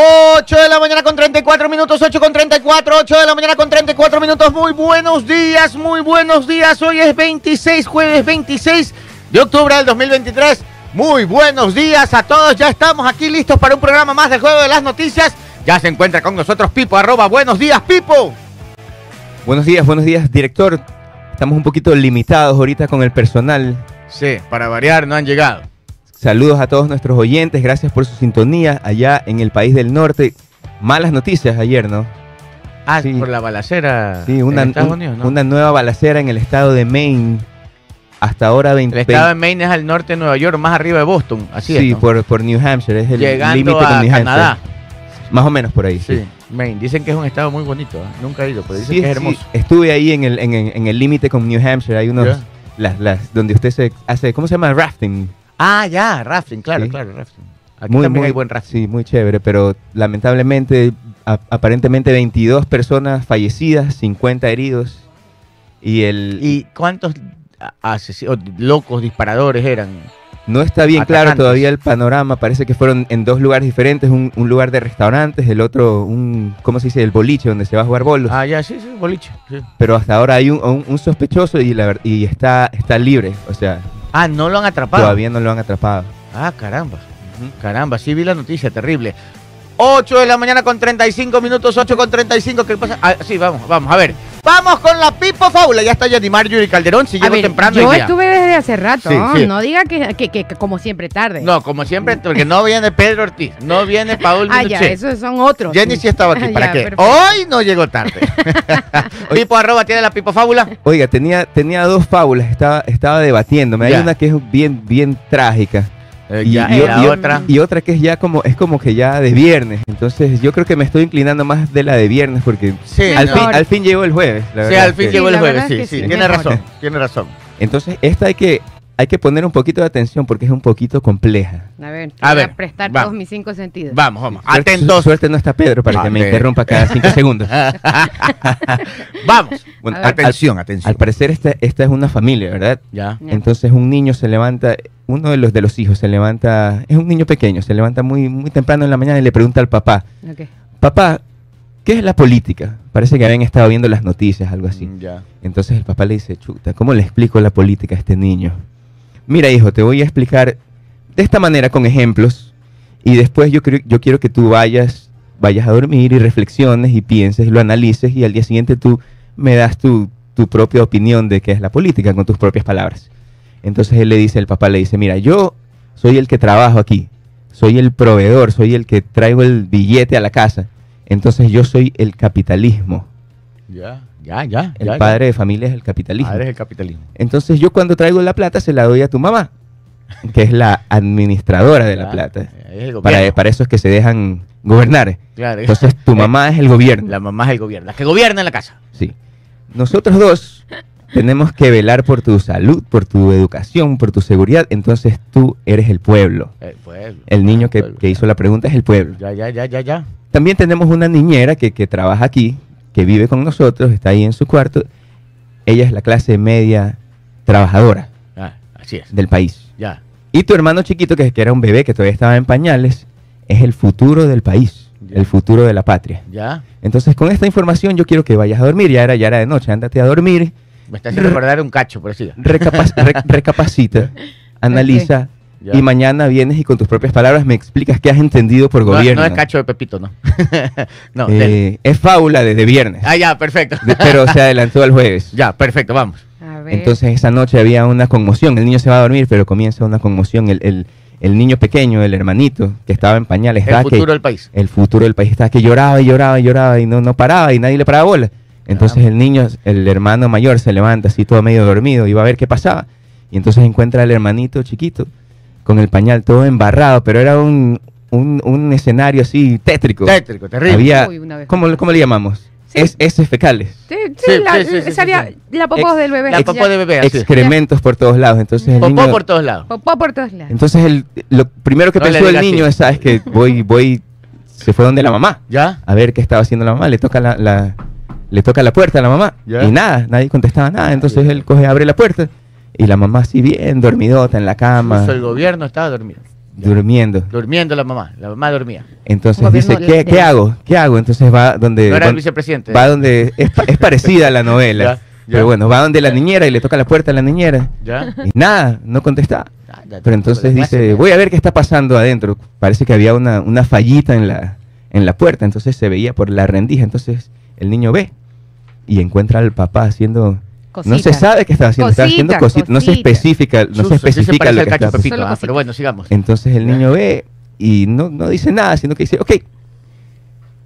8 de la mañana con 34 minutos, 8 con 34, 8 de la mañana con 34 minutos. Muy buenos días, muy buenos días. Hoy es 26, jueves 26 de octubre del 2023. Muy buenos días a todos. Ya estamos aquí listos para un programa más del Juego de las Noticias. Ya se encuentra con nosotros Pipo, arroba buenos días, Pipo. Buenos días, buenos días, director. Estamos un poquito limitados ahorita con el personal. Sí, para variar, no han llegado. Saludos a todos nuestros oyentes, gracias por su sintonía allá en el país del norte. Malas noticias ayer, ¿no? Ah, sí. por la balacera sí, una, en Estados Unidos, ¿no? Una nueva balacera en el estado de Maine. Hasta ahora 20, El estado de Maine es al norte de Nueva York, más arriba de Boston, así sí, es. Sí, por, por New Hampshire, es el límite con New Canadá. Más o menos por ahí. Sí. Maine. Dicen que es un estado muy bonito. ¿eh? Nunca he ido, pero dicen que es hermoso. Estuve ahí en el, en, el límite con New Hampshire. Hay unos. Las, las, donde usted se hace. ¿Cómo se llama? Rafting. Ah, ya, rafting, claro, claro, rafting. Aquí muy, también hay buen rafting. Sí, muy chévere, pero lamentablemente, aparentemente 22 personas fallecidas, 50 heridos. Y el. ¿Y cuántos locos disparadores eran? No está bien claro todavía el panorama. Parece que fueron en dos lugares diferentes. Un, lugar de restaurantes, el otro, un, ¿cómo se dice? El boliche, donde se va a jugar bolos. Ah, ya, sí, sí, boliche. Pero hasta ahora hay un, sospechoso y, la, y está, está libre. O sea, Ah, no lo han atrapado. Todavía no lo han atrapado. Ah, caramba. Caramba, sí vi la noticia, terrible. 8 de la mañana con 35 minutos, 8 con 35. ¿Qué pasa? Ah, sí, vamos, vamos, a ver. Vamos con la Pipo Fábula. Ya está Yanni Marjorie Calderón. Si llego temprano. Yo estuve desde hace rato. No diga que, como siempre tarde. No, como siempre, porque no viene Pedro Ortiz, no viene Paul Ah, ya, esos son otros. Jenny sí estaba aquí. ¿Para qué? Hoy no llegó tarde. Pipo arroba tiene la Pipo Fábula. Oiga, tenía, tenía dos fábulas. Estaba, estaba debatiéndome. Hay una que es bien, bien trágica. Eh, y, otra. y otra que es ya como es como que ya de viernes. Entonces yo creo que me estoy inclinando más de la de viernes porque al, fin, al fin llegó el jueves. sí, al fin llegó el jueves, sí, sí. Tiene razón, tiene razón. Entonces esta hay que hay que poner un poquito de atención porque es un poquito compleja. A ver, a ver prestar todos mis cinco sentidos. Vamos, vamos. Atentos. Suerte no está Pedro para que me interrumpa cada cinco segundos. vamos. atención, atención. Al parecer esta, esta es una familia, ¿verdad? Ya. Entonces un niño se levanta, uno de los de los hijos se levanta, es un niño pequeño, se levanta muy, muy temprano en la mañana y le pregunta al papá, papá, ¿qué es la política? Parece que habían estado viendo las noticias, algo así. Mm, ya. Entonces el papá le dice, chuta, ¿cómo le explico la política a este niño? Mira hijo, te voy a explicar de esta manera con ejemplos y después yo, yo quiero que tú vayas, vayas a dormir y reflexiones y pienses, lo analices y al día siguiente tú me das tu, propia opinión de qué es la política con tus propias palabras. Entonces él le dice, el papá le dice, mira, yo soy el que trabajo aquí, soy el proveedor, soy el que traigo el billete a la casa. Entonces yo soy el capitalismo. Ya. Ya, ya. El padre de familia es el capitalismo. Padre es el capitalismo. Entonces yo cuando traigo la plata se la doy a tu mamá, que es la administradora de la plata. Para, para eso es que se dejan gobernar. Claro. Entonces tu mamá es el gobierno. La mamá es el gobierno, la que gobierna en la casa. Sí. Nosotros dos tenemos que velar por tu salud, por tu educación, por tu seguridad. Entonces tú eres el pueblo. El pueblo. El niño que, hizo la pregunta es el pueblo. Ya, ya, ya, ya, ya. También tenemos una niñera que, que trabaja aquí, que vive con nosotros, está ahí en su cuarto, ella es la clase media trabajadora ah, así es. del país. Ya. Y tu hermano chiquito, que, que era un bebé que todavía estaba en pañales, es el futuro del país, el futuro de la patria. Ya. Entonces, con esta información yo quiero que vayas a dormir, ya era, ya era de noche, ándate a dormir. Me estás haciendo recordar un cacho, por así recapacita, analiza, y mañana vienes y con tus propias palabras me explicas qué has entendido por gobierno. No es cacho de Pepito, no. no eh, es fábula desde viernes. Ah, ya, perfecto. pero se adelantó al jueves. Ya, perfecto, vamos. Entonces esa noche había una conmoción. El niño se va a dormir, pero comienza una conmoción. El, niño pequeño, el hermanito, que estaba en pañales. El futuro del país. El futuro del país estaba que lloraba y lloraba y lloraba y no, no paraba y nadie le paraba bola. Entonces el niño, el hermano mayor se levanta así todo medio dormido y va a ver qué pasaba. Y entonces encuentra al hermanito chiquito con el pañal todo embarrado, pero era un, un, escenario así tétrico. Tétrico, terrible. Había, ¿cómo, ¿Cómo le llamamos? Es, es fecales. Sí, sí, la, la popó del bebé. La popó del bebé. Excrementos por todos lados. Entonces el popó por todos lados. Popó por todos lados. Entonces el, lo primero que pensó el niño es, ¿sabes? Que voy, voy, se fue donde la mamá. ¿Ya? A ver qué estaba haciendo la mamá. Le toca la, la le toca la puerta a la mamá. Y nada, nadie contestaba nada. Entonces él coge, abre la puerta y la mamá así bien dormidota en la cama. el gobierno estaba dormido. Durmiendo. Durmiendo la mamá. La mamá dormía. Entonces dice, ¿qué, de- qué hago? ¿Qué hago? Entonces va donde... No era el vicepresidente. Va donde... Es, pa- es parecida a la novela. Ya, ya. Pero bueno, va donde la niñera y le toca la puerta a la niñera. ¿Ya? Y nada, no contesta. Ah, Pero entonces dice, voy a ver qué está pasando adentro. Parece que había una, una fallita en la, en la puerta, entonces se veía por la rendija. Entonces el niño ve y encuentra al papá haciendo... No se Cositas. sabe qué estaba haciendo, estaba haciendo Cositas, cositas. No se cositas. especifica, no Sus- se especifica lo que está Solo ah, cositas. pero bueno, sigamos. entonces el niño ve y no, no dice nada, sino que dice, ok.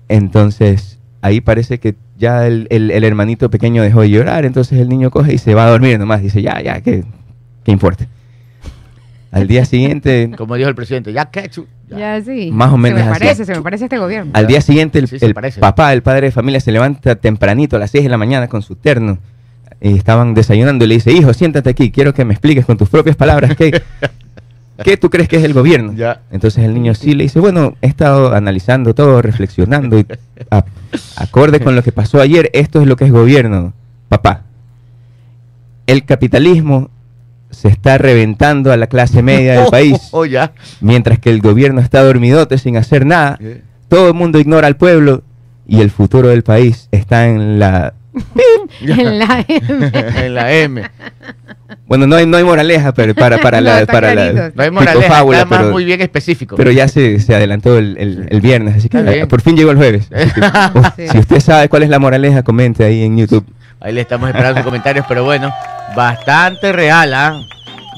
Entonces ahí parece que ya el, el- el hermanito pequeño dejó de llorar, entonces el niño coge y se va a dormir nomás. Dice, ya, ya, que, que importa. Al día siguiente, Como dijo el presidente, ya Ketchup. Ya. Ya sí. Más o menos Se me así. parece, se me parece este gobierno. al día siguiente el, Sí, el papá, el padre de familia, se levanta tempranito a las 6 de la mañana con su terno. Y estaban desayunando y le dice, hijo, siéntate aquí, quiero que me expliques con tus propias palabras qué, qué tú crees que es el gobierno. Ya. Entonces el niño sí le dice, bueno, he estado analizando todo, reflexionando y a- acorde con lo que pasó ayer, esto es lo que es gobierno, papá. El capitalismo se está reventando a la clase media del país, Oh, ya. mientras que el gobierno está dormidote sin hacer nada. Todo el mundo ignora al pueblo y el futuro del país está en la... En la M. en la M. Bueno, no hay, no hay moraleja pero para, para No, la... para la. No hay moraleja, psicofábula, está más pero- muy bien específico. Pero ya se, se adelantó el, el- el viernes, así que por fin llegó el jueves. Que, Sí. Si usted sabe cuál es la moraleja, comente ahí en YouTube. Ahí le estamos esperando sus comentarios, pero bueno, bastante real, ¿ah?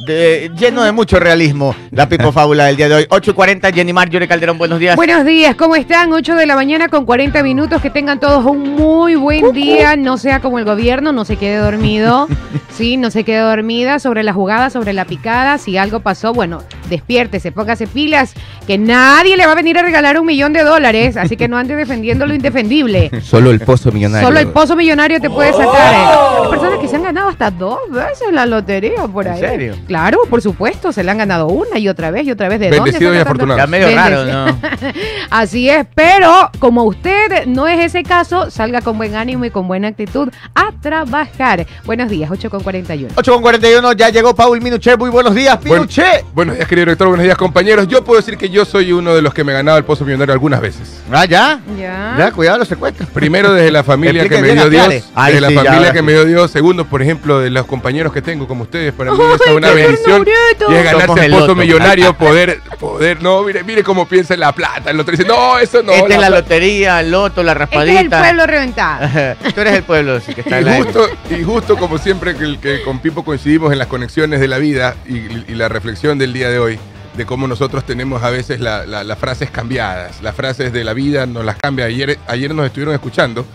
De- lleno de mucho realismo la Pipo Fábula del día de hoy. 8.40, Jenny Mar, Yuri Calderón, buenos días. Buenos días, ¿cómo están? 8 de la mañana con 40 minutos. Que tengan todos un muy buen día. No sea como el gobierno, no se quede dormido. Sí, no se quede dormida sobre la jugada, sobre la picada. Si algo pasó, bueno, despiértese, póngase pilas. Que nadie le va a venir a regalar un millón de dólares. Así que no ande defendiendo lo indefendible. Solo el pozo millonario. Solo el pozo millonario te puede sacar. eh. Hay personas que se han ganado hasta dos veces la lotería por ¿En ahí. serio? Claro, por supuesto, se le han ganado una y otra vez y otra vez. ¿De Bendecidos dónde y afortunados. Ya medio raro, ¿no? Así es, pero como usted no es ese caso, salga con buen ánimo y con buena actitud a trabajar. Buenos días, 8 con 41. 8.41, ya llegó Paul Minuché. Muy buenos días, Buen- Minuché. buenos días, querido director. Buenos días, compañeros. Yo puedo decir que yo soy uno de los que me he ganado el pozo millonario algunas veces. Ah, ya. Ya. Ya, cuidado los secuestros. Primero desde la familia que me dio. Dios. Ay, Desde la sí, familia que sí. me dio Dios. Segundo, por ejemplo, de los compañeros que tengo como ustedes. Para mí Ay, es una bendición. Y es ganarse Somos el el pozo loto. millonario, poder, poder. No, mire, mire cómo piensa en la plata. El otro dice, no, eso no. Esta es la plata". lotería, el loto, la Este es el raspadita. pueblo reventado. Tú eres el pueblo, sí, que está Y en la justo, y justo como siempre que, que con Pipo coincidimos en las conexiones de la vida y, y la reflexión del día de hoy, de cómo nosotros tenemos a veces la- la- las frases cambiadas, las frases de la vida nos las cambia. Ayer, ayer nos estuvieron escuchando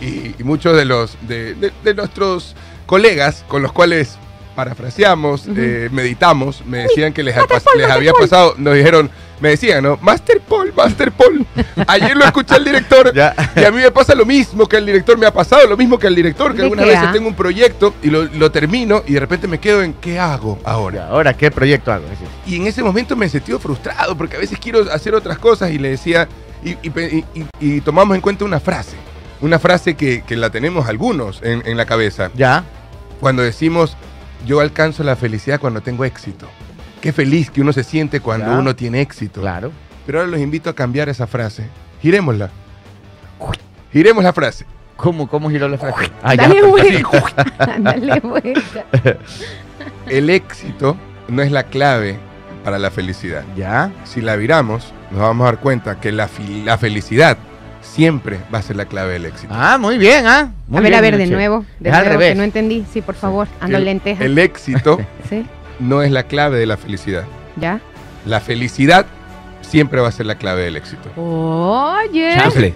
y, y muchos de los de, de- de nuestros colegas con los cuales parafraseamos, eh, meditamos, me decían que les, ha les había pasado, nos dijeron, me decían, ¿no? Master Paul, Master Paul. Ayer lo escuché al director Ya. y a mí me pasa lo mismo que al director, me ha pasado lo mismo que al director, que ¿De algunas veces tengo un proyecto y lo, lo termino y de repente me quedo en ¿qué hago ahora? Ahora, ¿qué proyecto hago? Sí. Y en ese momento me sentí frustrado porque a veces quiero hacer otras cosas y le decía, y, y pe- y- y- y tomamos en cuenta una frase, una frase que, que la tenemos algunos en, en la cabeza, Ya. cuando decimos, yo alcanzo la felicidad cuando tengo éxito. Qué feliz que uno se siente cuando Ya. uno tiene éxito. Claro. Pero ahora los invito a cambiar esa frase. Girémosla. Giremos la frase. ¿Cómo, cómo giró la frase? Ah, ya. Dale vuelta. Dale vuelta. El éxito no es la clave para la felicidad. Ya. Si la viramos, nos vamos a dar cuenta que la, la felicidad siempre va a ser la clave del éxito. Ah, muy bien, ¿ah? Muy a ver, bien, a ver, de nuevo. De Es al nuevo, revés. que no entendí. Sí, por favor. Ando el, lenteja. el éxito Sí, no es la clave de la felicidad. ya. La felicidad siempre va a ser la clave del éxito. Oye.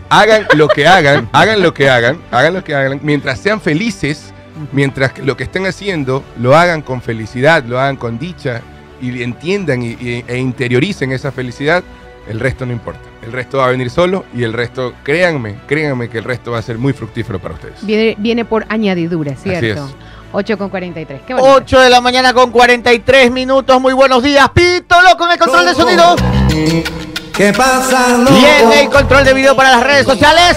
Hagan lo que hagan, hagan lo que hagan, hagan lo que hagan, mientras sean felices, mientras que lo que estén haciendo lo hagan con felicidad, lo hagan con dicha y entiendan y- y- e interioricen esa felicidad, el resto no importa. El resto va a venir solo y el resto, créanme, créanme que el resto va a ser muy fructífero para ustedes. Viene, viene por añadidura, ¿cierto? es. 8 con 43. Qué bonito. 8 de la mañana con 43 minutos. Muy buenos días. Pito loco en el control de sonido. ¿Qué pasa, loco? En el control de video para las redes sociales.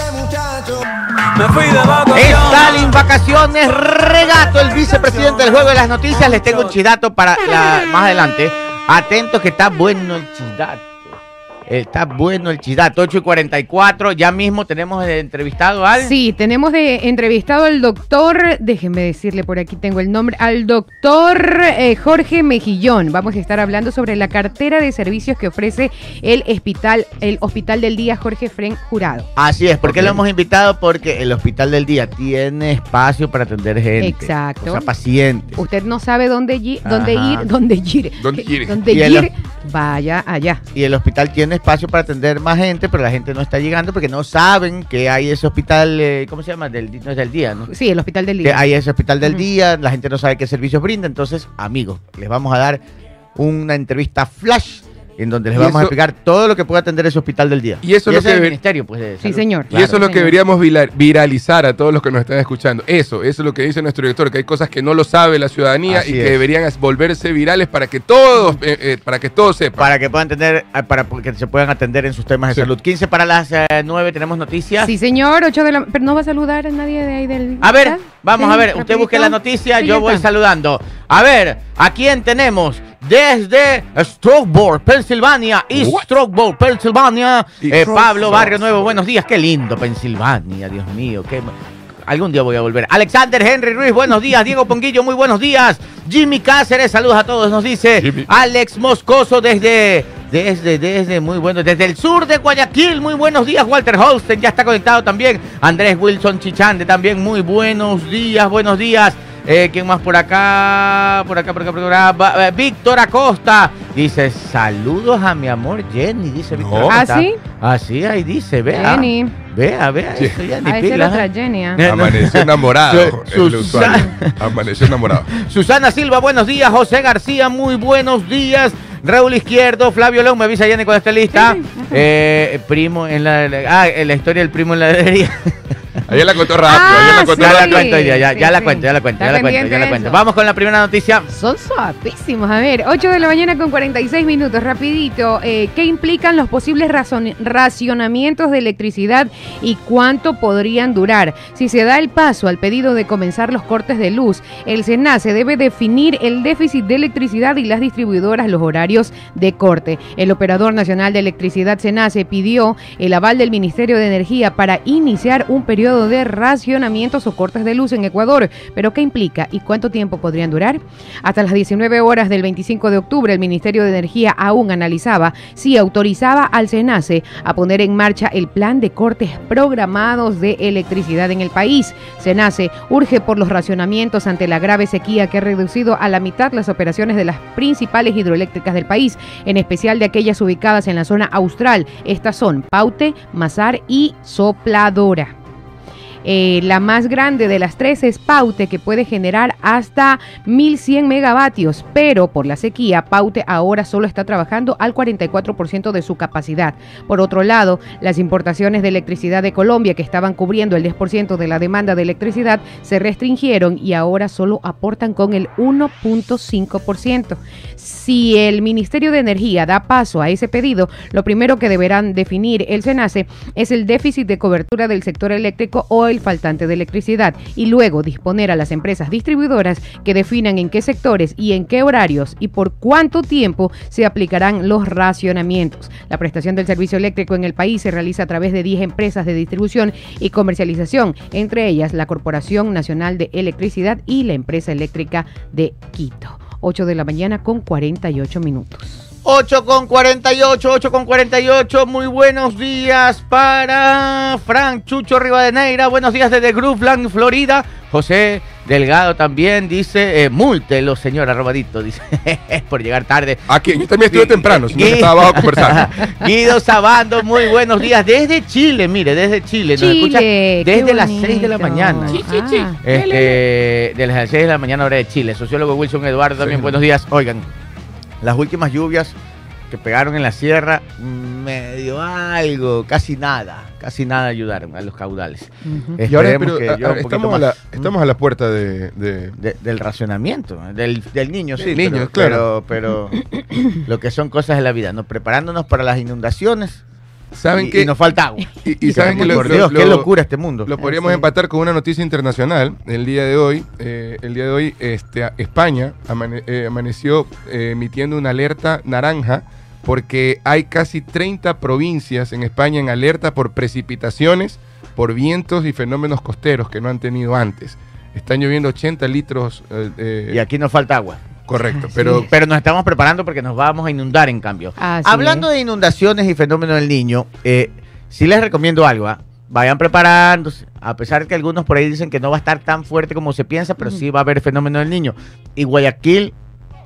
Me fui de vacaciones. Stalin Vacaciones Regato, el vicepresidente del Juego de las Noticias. Les tengo un chidato para la- más adelante. Atentos que está bueno el chisdato. Está bueno el chisdato. 8 y 44. Ya mismo tenemos de entrevistado al. Sí, tenemos de entrevistado al doctor, déjenme decirle por aquí tengo el nombre, al doctor eh, Jorge Mejillón. Vamos a estar hablando sobre la cartera de servicios que ofrece el hospital, el Hospital del Día Jorge Fren Jurado. Así es, ¿por qué lo hemos invitado? Porque el Hospital del Día tiene espacio para atender gente. Exacto. O sea, pacientes. Usted no sabe dónde, yi- dónde Ajá. ir, dónde ir, ¿Dónde ir? dónde ir, vaya allá. Y el hospital tiene espacio para atender más gente, pero la gente no está llegando porque no saben que hay ese hospital, eh, ¿cómo se llama? Del, no es del día, ¿no? Sí, el Hospital del Que Día. hay ese hospital del día, la gente no sabe qué servicios brinda. Entonces, amigos, les vamos a dar una entrevista flash en donde les Y vamos a explicar todo lo que puede atender ese hospital del día. Y eso es lo que el ministerio, pues, de Sí, señor. Y eso es lo que deberíamos viralizar a todos los que nos están escuchando. Eso, eso es lo que dice nuestro director, que hay cosas que no lo sabe la ciudadanía Así y que deberían volverse virales para que todos, eh, eh, para que todos sepan. Para que puedan atender, eh, para que se puedan atender en sus temas de Sí. salud. 15 para las eh, 9 tenemos noticias. Sí, señor, 8 de la... Pero no va a saludar a nadie de ahí del... A ver, ¿Ah? vamos Sí, a ver, usted busque la noticia, Sí, yo voy está. saludando. A ver, ¿a quién tenemos? Desde Strokeboro, Pensilvania, East What? Strokeboro, Pensilvania, eh. Pablo Barrio Nuevo, buenos días, qué lindo Pensilvania, Dios mío, qué... Algún día voy a volver. Alexander Henry Ruiz, buenos días. Diego Ponguillo, muy buenos días. Jimmy Cáceres, saludos a todos, nos dice Jimmy. Alex Moscoso desde, desde, desde, muy bueno, desde el sur de Guayaquil, muy buenos días. Walter Holsten ya está conectado también. Andrés Wilson Chichande también, muy buenos días, buenos días. Eh, ¿Quién más por acá? Por acá, por acá, por acá. Eh, Víctor Acosta dice: Saludos a mi amor Jenny, dice Víctor No. Acosta. ¿Ah, sí? Así, ahí dice, vea. Jenny. Vea, vea, Sí. eso ya ni Ah, esa es la pilas, otra ¿eh? Jenny. ah. Eh, Amaneció enamorado. Susana. Amaneció enamorado. Susana Silva, buenos días. José García, muy buenos días. Raúl Izquierdo, Flavio León, me avisa Jenny cuando esté lista. Sí, sí, ajá. Eh, primo en la. Ah, en la historia del primo en la heladería. Ayer la contó rápido, ayer Ah, la contó ya la sí. cuento, ya, ya, ya sí, la sí. cuento, ya la cuento, ya la cuento, ya la cuento. Vamos con la primera noticia. Son suavísimos. A ver, 8 de la mañana con 46 minutos, rapidito. Eh, ¿Qué implican los posibles racionamientos de electricidad y cuánto podrían durar? Si se da el paso al pedido de comenzar los cortes de luz, el SENACE debe definir el déficit de electricidad y las distribuidoras los horarios de corte. El Operador Nacional de Electricidad SENACE pidió el aval del Ministerio de Energía para iniciar un periodo de racionamientos o cortes de luz en Ecuador. ¿Pero qué implica y cuánto tiempo podrían durar? Hasta las 19 horas del 25 de octubre, el Ministerio de Energía aún analizaba si autorizaba al SENACE a poner en marcha el plan de cortes programados de electricidad en el país. SENACE urge por los racionamientos ante la grave sequía que ha reducido a la mitad las operaciones de las principales hidroeléctricas del país, en especial de aquellas ubicadas en la zona austral. Estas son Paute, Mazar y Sopladora. Eh, la más grande de las tres es Paute, que puede generar hasta 1100 megavatios, pero por la sequía, Paute ahora solo está trabajando al 44% de su capacidad. Por otro lado, las importaciones de electricidad de Colombia, que estaban cubriendo el 10% de la demanda de electricidad, se restringieron y ahora solo aportan con el 1.5%. Si el Ministerio de Energía da paso a ese pedido, lo primero que deberán definir el SENACE es el déficit de cobertura del sector eléctrico o el faltante de electricidad y luego disponer a las empresas distribuidoras que definan en qué sectores y en qué horarios y por cuánto tiempo se aplicarán los racionamientos. La prestación del servicio eléctrico en el país se realiza a través de 10 empresas de distribución y comercialización, entre ellas la Corporación Nacional de Electricidad y la Empresa Eléctrica de Quito. 8 de la mañana con 48 minutos. 8 con 48, 8 con 48. Muy buenos días para Frank Chucho Rivadeneira. Buenos días desde Grooveland, Florida. José Delgado también dice, eh, múltelo, señor Arrobadito, dice, por llegar tarde. Aquí, yo también estuve temprano, sino que estaba abajo conversando. Guido Sabando, muy buenos días desde Chile, mire, desde Chile. Nos escucha Chile, desde las 6 de la mañana. Ah. Este, de las 6 de la mañana hora de Chile. Sociólogo Wilson Eduardo también, Sí. buenos días. Oigan, las últimas lluvias que pegaron en la sierra, medio algo, casi nada, casi nada ayudaron a los caudales. Y ahora, pero, que a- a- estamos, a la, estamos a la puerta de, de- De- del racionamiento, del, del niño, sí. Del niño, pero, claro. Pero, pero lo que son cosas de la vida, ¿no? Preparándonos para las inundaciones. ¿Saben y, qué? y nos falta agua. Y, y saben que lo, Por lo- Dios, qué lo- locura este mundo. Lo podríamos empatar con una noticia internacional. El día de hoy, eh, el día de hoy, este, España amane- eh, amaneció eh, emitiendo una alerta naranja porque hay casi 30 provincias en España en alerta por precipitaciones, por vientos y fenómenos costeros que no han tenido antes. Están lloviendo 80 litros. Y aquí nos falta agua. Correcto, pero. Pero nos estamos preparando porque nos vamos a inundar en cambio. Así Hablando es. de inundaciones y fenómeno del niño, eh, sí les recomiendo algo. ¿ah? Vayan preparándose. A pesar de que algunos por ahí dicen que no va a estar tan fuerte como se piensa, pero sí va a haber fenómeno del niño. Y Guayaquil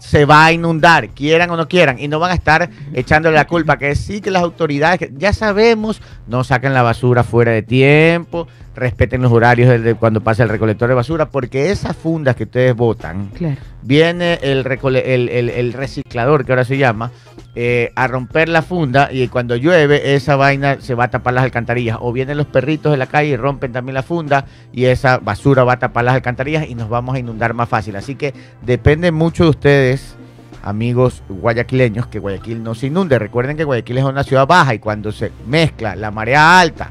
se va a inundar, quieran o no quieran, y no van a estar echándole la culpa, que sí que las autoridades, ya sabemos, no saquen la basura fuera de tiempo, respeten los horarios de cuando pasa el recolector de basura, porque esas fundas que ustedes botan, Claro. viene el, recole- el, el- el reciclador, que ahora se llama, eh, a romper la funda y cuando llueve esa vaina se va a tapar las alcantarillas. O vienen los perritos de la calle y rompen también la funda y esa basura va a tapar las alcantarillas y nos vamos a inundar más fácil. Así que depende mucho de ustedes, amigos guayaquileños, que Guayaquil no se inunde. Recuerden que Guayaquil es una ciudad baja y cuando se mezcla la marea alta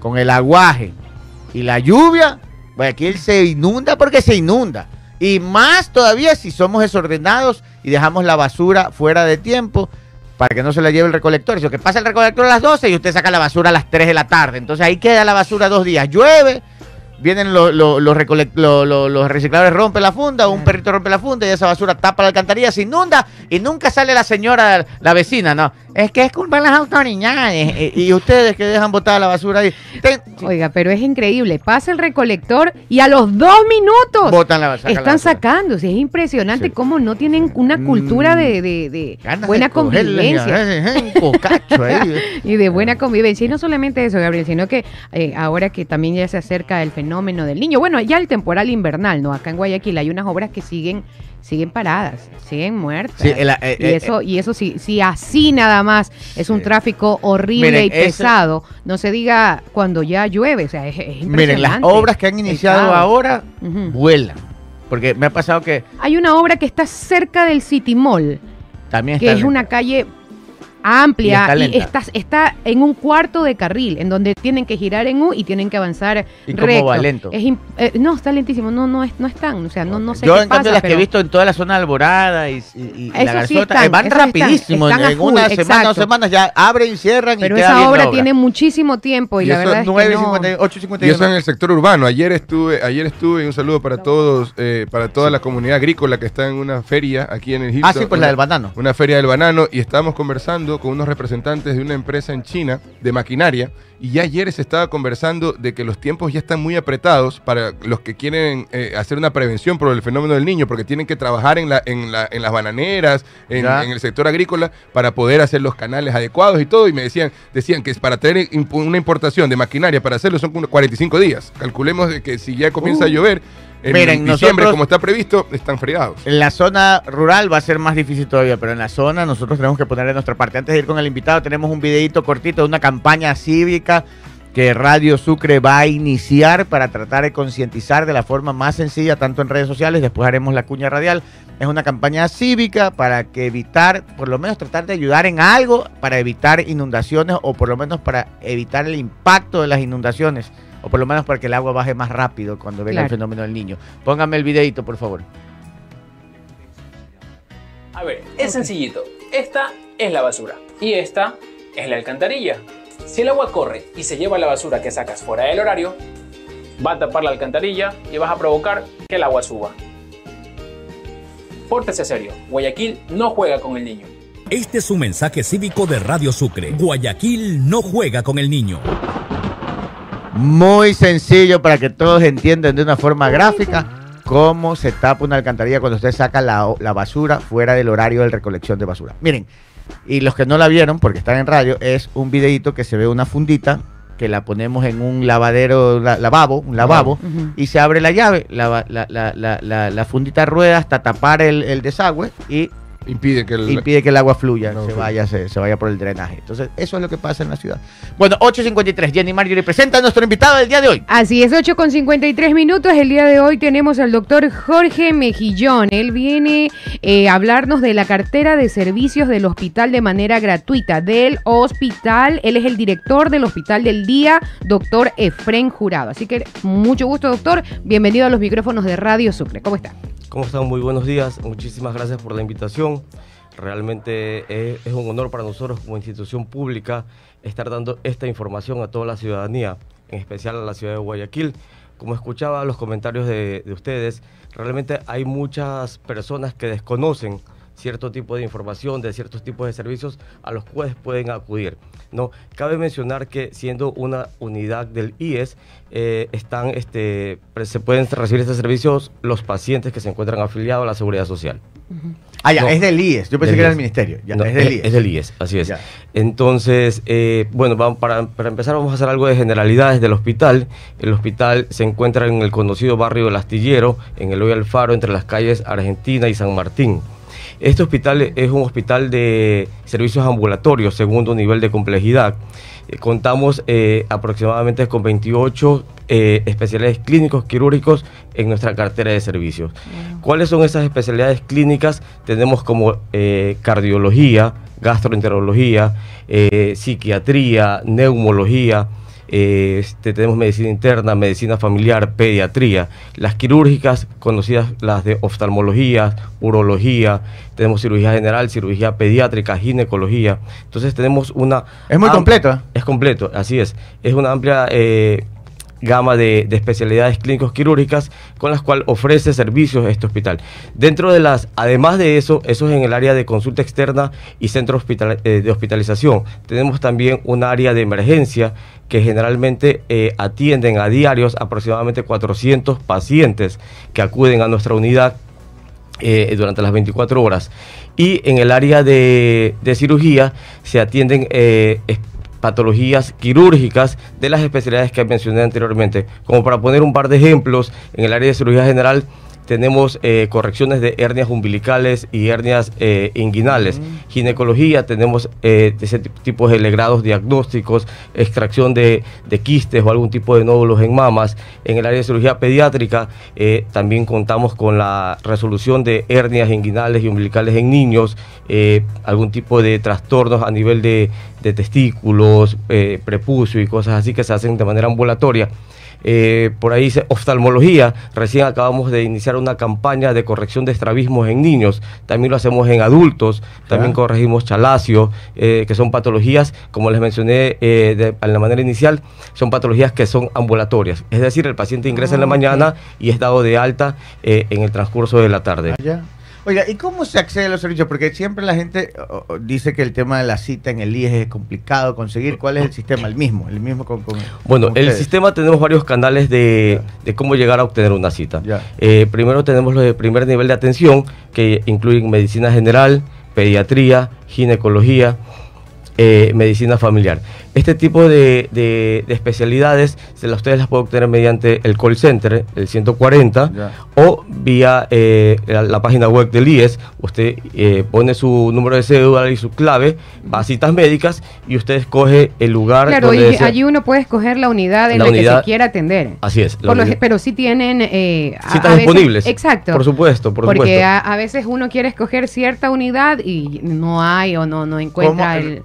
con el aguaje y la lluvia, Guayaquil se inunda porque se inunda. Y más todavía si somos desordenados y dejamos la basura fuera de tiempo para que no se la lleve el recolector. Si que pasa el recolector a las 12 y usted saca la basura a las 3 de la tarde. Entonces ahí queda la basura dos días. Llueve, vienen los, los, recicladores, rompen la funda, un perrito rompe la funda y esa basura tapa la alcantarilla, se inunda y nunca sale la señora, la vecina, no. Es que es culpa de las autoridades eh, y ustedes que dejan botada la basura ahí. Oiga, pero es increíble. Pasa el recolector y a los dos minutos botan la están sacándose. Es impresionante Sí. cómo no tienen una cultura Mm. de, de- de Ganas buena de convivencia. eh, cocacho ahí, eh. Y de buena convivencia. Y no solamente eso, Gabriel, sino que eh, ahora que también ya se acerca el fenómeno del niño. Bueno, ya el temporal invernal, ¿no? Acá en Guayaquil hay unas obras que siguen siguen paradas, siguen muertas. Sí, el- eh, y eh, eso, y eso sí, si así nada más es un Sí. tráfico horrible Miren, y eso- pesado, no se diga cuando ya llueve, o sea, es, es impresionante. Miren, las obras que han iniciado ahora vuelan. Porque me ha pasado que Hay una obra que está cerca del City Mall, también que está es una calle amplia Y está y, está, está en un cuarto de carril, en donde tienen que girar en U y tienen que avanzar ¿Y cómo recto. va lento? Es im- eh, no, está lentísimo, no, no es, no están, o sea, no, no sé Yo, qué en cambio, pasa, las que he visto en toda la zona de Alborada y, y- y la sí están, eh, van están, rapidísimo. están en full, una semana exacto. semanas ya abren, cierran pero y queda esa obra obra. tiene muchísimo tiempo y, Y la eso verdad es que 9.50, no. 8.51. Y eso en el sector urbano. Ayer estuve, ayer estuve, y un saludo para todos, eh, para toda la comunidad agrícola que está en una feria aquí en el Hilton. Ah, sí, pues la del banano. Una feria del banano y estábamos conversando con unos representantes de una empresa en China de maquinaria y ya ayer se estaba conversando de que los tiempos ya están muy apretados para los que quieren eh, hacer una prevención por el fenómeno del niño porque tienen que trabajar en, la, en, la- en las bananeras, en, el sector agrícola para poder hacer los canales adecuados y todo y me decían, decían que es para tener una importación de maquinaria para hacerlo son como 45 días. Calculemos de que si ya comienza Uh. a llover en Miren, diciembre nosotros- como está previsto, están fregados. En la zona rural va a ser más difícil todavía, pero en la zona nosotros tenemos que poner de nuestra parte. Antes de ir con el invitado, tenemos un videito cortito de una campaña cívica que Radio Sucre va a iniciar para tratar de concientizar de la forma más sencilla, tanto en redes sociales, después haremos la cuña radial. Es una campaña cívica para que evitar, por lo menos tratar de ayudar en algo para evitar inundaciones o por lo menos para evitar el impacto de las inundaciones. O por lo menos para que el agua baje más rápido cuando venga el fenómeno del niño. Póngame el videito, por favor. A ver, es sencillito. Esta es la basura y esta es la alcantarilla. Si el agua corre y se lleva la basura que sacas fuera del horario, va a tapar la alcantarilla y vas a provocar que el agua suba. Pórtese serio, Guayaquil no juega con el niño. Este es un mensaje cívico de Radio Sucre. Guayaquil no juega con el niño. Muy sencillo para que todos entiendan de una forma gráfica cómo se tapa una alcantarilla cuando usted saca la, la basura fuera del horario de recolección de basura. Miren, y los que no la vieron, porque están en radio, es un videito que se ve una fundita que la ponemos en un lavadero, la- lavabo, un lavabo, y se abre la llave, la fundita rueda hasta tapar el, el desagüe y Impide que el... impide que el agua fluya, No, se vaya, se, se vaya por el drenaje. Entonces, eso es lo que pasa en la ciudad. Bueno, 8.53, Jenny Marjorie presenta a nuestro invitado del día de hoy. Así es, 8 con 53 minutos. El día de hoy tenemos al doctor Jorge Mejillón. Él viene eh, a hablarnos de la cartera de servicios del hospital de manera gratuita. Del hospital, él es el director del hospital del día, doctor Efren Jurado. Así que mucho gusto, doctor. Bienvenido a los micrófonos de Radio Sucre. ¿Cómo está? ¿Cómo están? Muy buenos días. Muchísimas gracias por la invitación. Realmente es, es un honor para nosotros como institución pública estar dando esta información a toda la ciudadanía, en especial a la ciudad de Guayaquil. Como escuchaba los comentarios de ustedes, realmente hay muchas personas que desconocen cierto tipo de información, de ciertos tipos de servicios a los cuales pueden acudir. No, cabe mencionar que siendo una unidad del IES, eh, están, este, se pueden recibir estos servicios los pacientes que se encuentran afiliados a la Seguridad Social. Ah, ya, No. es del IES. Yo pensé que era del ministerio. Ya, No, es del IES. Es del IES, así es. Ya. Entonces, eh, bueno, vamos, para, para empezar vamos a hacer algo de generalidades del hospital. El hospital se encuentra en el conocido barrio del Astillero, en el Hoy Alfaro, entre las calles Argentina y San Martín. Este hospital es un hospital de servicios ambulatorios, segundo nivel de complejidad. Eh, contamos eh, aproximadamente con 28 eh, especialidades clínicos quirúrgicos en nuestra cartera de servicios. ¿Cuáles son esas especialidades clínicas? Tenemos como eh, cardiología, gastroenterología, psiquiatría, neumología, eh, este, tenemos medicina interna, medicina familiar, pediatría, las quirúrgicas conocidas, las de oftalmología, urología, tenemos cirugía general, cirugía pediátrica, ginecología. Entonces tenemos una... Es muy completo, ¿eh? Es completo, así es. Es una amplia eh, gama de, de especialidades clínicos quirúrgicas con las cuales ofrece servicios este hospital. Dentro de las, además de eso, eso es en el área de consulta externa y centro hospital- eh, de hospitalización. Tenemos también un área de emergencia que generalmente eh, atienden a diarios aproximadamente 400 pacientes que acuden a nuestra unidad eh, durante las 24 horas. Y en el área de, cirugía se atienden patologías quirúrgicas de las especialidades que mencioné anteriormente. Como para poner un par de ejemplos, en el área de cirugía general tenemos eh, correcciones de hernias umbilicales y hernias eh, inguinales. Ginecología, tenemos eh, ese ti- tipo de legrados diagnósticos, extracción de, de quistes o algún tipo de nódulos en mamas. En el área de cirugía pediátrica eh, también contamos con la resolución de hernias inguinales y umbilicales en niños, algún tipo de trastornos a nivel de, de testículos, prepucio y cosas así que se hacen de manera ambulatoria. Eh, por ahí dice oftalmología. Recién acabamos de iniciar una campaña de corrección de estrabismos en niños. También lo hacemos en adultos. También corregimos chalacio, eh, que son patologías, como les mencioné eh, de, en la manera inicial, son patologías que son ambulatorias. Es decir, el paciente ingresa en la Ah, mañana y es dado de alta eh, en el transcurso de la tarde. Allá. Oiga, ¿y cómo se accede a los servicios? Porque siempre la gente dice que el tema de la cita en el IES es complicado conseguir. ¿Cuál es el sistema? El mismo, el mismo con, con- Bueno, con el sistema tenemos varios canales de, de cómo llegar a obtener una cita. Eh, primero tenemos los de primer nivel de atención, que incluyen medicina general, pediatría, ginecología, eh, medicina familiar. Este tipo de, de- de especialidades se las, ustedes las pueden obtener mediante el call center, el 140, Ya. o vía eh, la, la página web del IES. Usted eh, pone su número de cédula y su clave, va a citas médicas y usted escoge el lugar Claro, donde y desea- allí uno puede escoger la unidad en La la, que se quiera atender. Así es. Por pero sí tienen eh, a- citas a disponibles. Exacto. Por supuesto, por Porque supuesto. a, a veces uno quiere escoger cierta unidad y no hay o no, no encuentra el,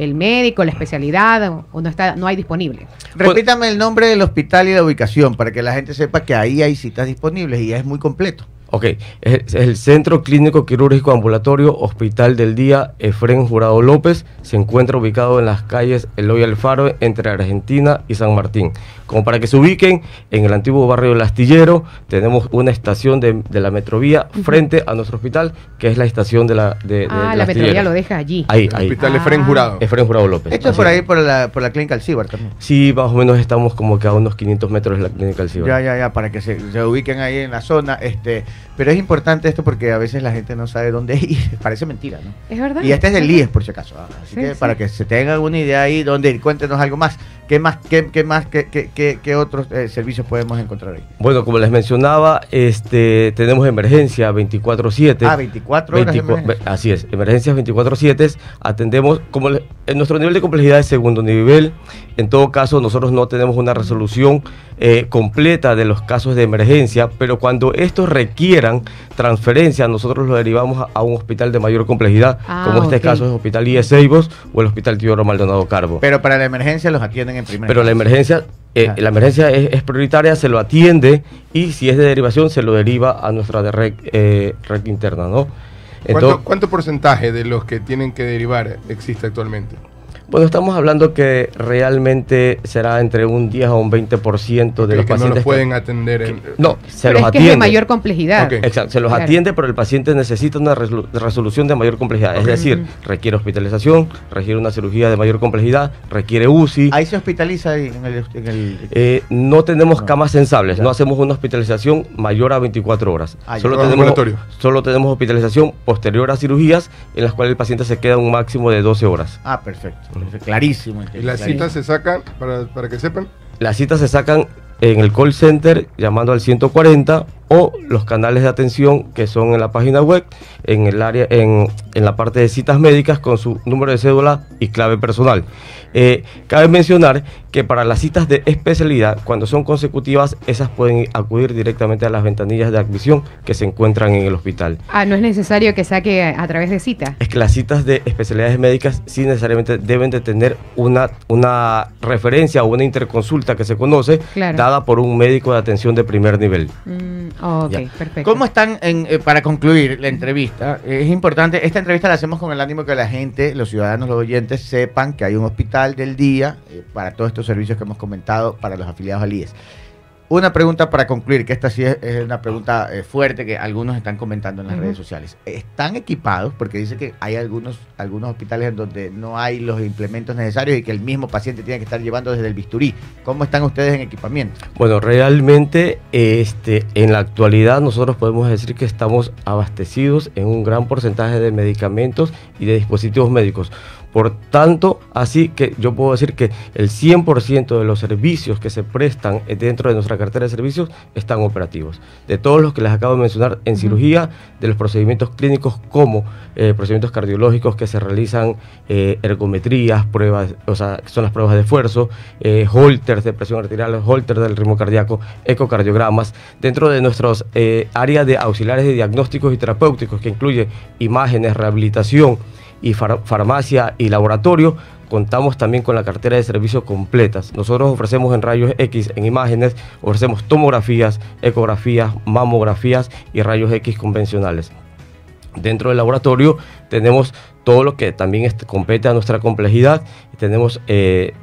el médico, la especialidad o, o no está no hay disponible. Repítame el nombre del hospital y la ubicación para que la gente sepa que ahí hay citas disponibles y ya es muy completo. Ok, es, es el Centro Clínico Quirúrgico Ambulatorio Hospital del Día Efren Jurado López. Se encuentra ubicado en las calles Eloy Alfaro entre Argentina y San Martín. Como para que se ubiquen, en el antiguo barrio del Astillero tenemos una estación de, de la Metrovía frente a nuestro hospital, que es la estación de la de, de- ah, la Astillero. metrovía lo deja allí. Ahí, El ahí. hospital Ah. Efren Jurado. Efren Jurado López. Esto es por ahí, por la, por la clínica Alcibar también. Sí, más o menos estamos como que a unos 500 metros de la clínica del Cibar. Ya, ya, ya, para que se, se ubiquen ahí en la zona. Este, Pero es importante esto porque a veces la gente no sabe dónde ir. Parece mentira, ¿no? Es verdad. Y este es del. IES, por si acaso. Así Sí, que sí. para que se tengan una idea ahí dónde ir, cuéntenos algo más. ¿Qué más, qué, qué más, qué, qué, qué- qué otros eh, servicios podemos encontrar ahí? Bueno, como les mencionaba, este, tenemos emergencia 24/7. Ah, 24 horas de 24 emergencia. Así es, emergencias 24/7. Atendemos, como le- en nuestro nivel de complejidad es segundo nivel. En todo caso, nosotros no tenemos una resolución eh, completa de los casos de emergencia, pero cuando estos requieran transferencia, nosotros lo derivamos a, a un hospital de mayor complejidad, Ah, como este caso es Hospital IES Seibos o el Hospital Teodoro Maldonado Carbo. Pero para la emergencia los atienden en primera. Pero la emergencia, eh, la emergencia es, es prioritaria, se lo atiende y si es de derivación se lo deriva a nuestra de red, eh, red interna, ¿no? ¿Cuánto, Entonces, cuánto porcentaje de los que tienen que derivar existe actualmente? Bueno, estamos hablando que realmente será entre un 10 a un 20% de Que- los que no pacientes. los que- pueden atender. en- no, se Pero los es que es de atiende. mayor complejidad. Exacto, se los Claro. atiende, pero el paciente necesita una resolu- resolución de mayor complejidad. Es decir, requiere hospitalización, requiere una cirugía de mayor complejidad, requiere UCI. Ahí se hospitaliza en el... en el- Eh, no tenemos No. camas sensables, Ya. no hacemos una hospitalización mayor a 24 horas. Ah, ya. solo, tenemos, solo tenemos hospitalización posterior a cirugías en las cuales el paciente se queda un máximo de 12 horas. Ah, perfecto. Clarísimo. Y las citas se sacan, para, para que sepan, Las citas se sacan en el call center llamando al 140 o los canales de atención que son en la página web, en el área, en, en la parte de citas médicas con su número de cédula y clave personal. Eh, cabe mencionar que para las citas de especialidad, cuando son consecutivas, esas pueden acudir directamente a las ventanillas de admisión que se encuentran en el hospital. Ah, no es necesario que saque a, través de cita. Es que las citas de especialidades médicas sí necesariamente deben de tener una, una referencia o una interconsulta que se conoce, Claro. dada por un médico de atención de primer nivel. Mm, ok, Ya. perfecto. ¿Cómo están, en, eh, para concluir la entrevista? eh, es importante, esta entrevista la hacemos con el ánimo que la gente, los ciudadanos, los oyentes, sepan que hay un hospital del día eh, para todos estos servicios que hemos comentado para los afiliados al IES. Una pregunta para concluir, que esta sí es, es una pregunta eh, fuerte que algunos están comentando en las redes sociales. ¿Están equipados? Porque dice que hay algunos, algunos hospitales en donde no hay los implementos necesarios y que el mismo paciente tiene que estar llevando desde el bisturí. ¿Cómo están ustedes en equipamiento? Bueno, realmente este, en la actualidad nosotros podemos decir que estamos abastecidos en un gran porcentaje de medicamentos y de dispositivos médicos. Por tanto, así que yo puedo decir que el 100% de los servicios que se prestan eh, dentro de nuestra cartera de servicios están operativos. De todos los que les acabo de mencionar en cirugía, de los procedimientos clínicos como eh, procedimientos cardiológicos que se realizan, eh, ergometrías, pruebas, o sea, que son las pruebas de esfuerzo, eh, holters de presión arterial, holters del ritmo cardíaco, ecocardiogramas, dentro de nuestros áreas de auxiliares de diagnósticos y terapéuticos, que incluye imágenes, rehabilitación y far- farmacia y laboratorio, contamos también con la cartera de servicios completas. Nosotros ofrecemos en rayos X, en imágenes, ofrecemos tomografías, ecografías, mamografías y rayos X convencionales. Dentro del laboratorio tenemos todo lo que también compete a nuestra complejidad. Tenemos eh,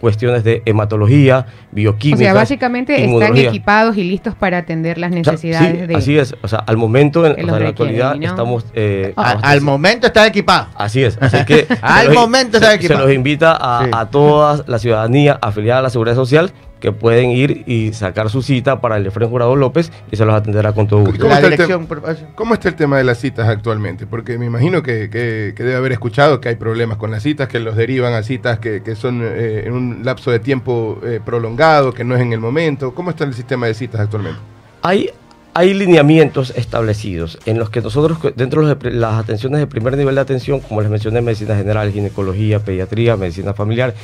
cuestiones de hematología, O bioquímica. sea, básicamente están equipados y listos para atender las O sea, necesidades sí, de... Así es, o sea, al momento, en, o sea, la actualidad, ¿no? estamos... eh, A- al momento están equipados. Así es, así que Al se los- momento se, está se los invita a, Sí. a toda la ciudadanía afiliada a la Seguridad Social que pueden ir y sacar su cita para el Efraín Jurado López y se los atenderá con todo gusto. ¿Cómo La está el dirección, por- ¿Cómo está el tema de las citas actualmente? Porque me imagino que, que- que debe haber escuchado que hay problemas con las citas, que los derivan a citas que, que son eh, en un lapso de tiempo eh, prolongado, que no es en el momento. ¿Cómo está el sistema de citas actualmente? Hay, hay lineamientos establecidos en los que nosotros, dentro de las atenciones de primer nivel de atención, como les mencioné, medicina general, ginecología, pediatría, medicina familiar,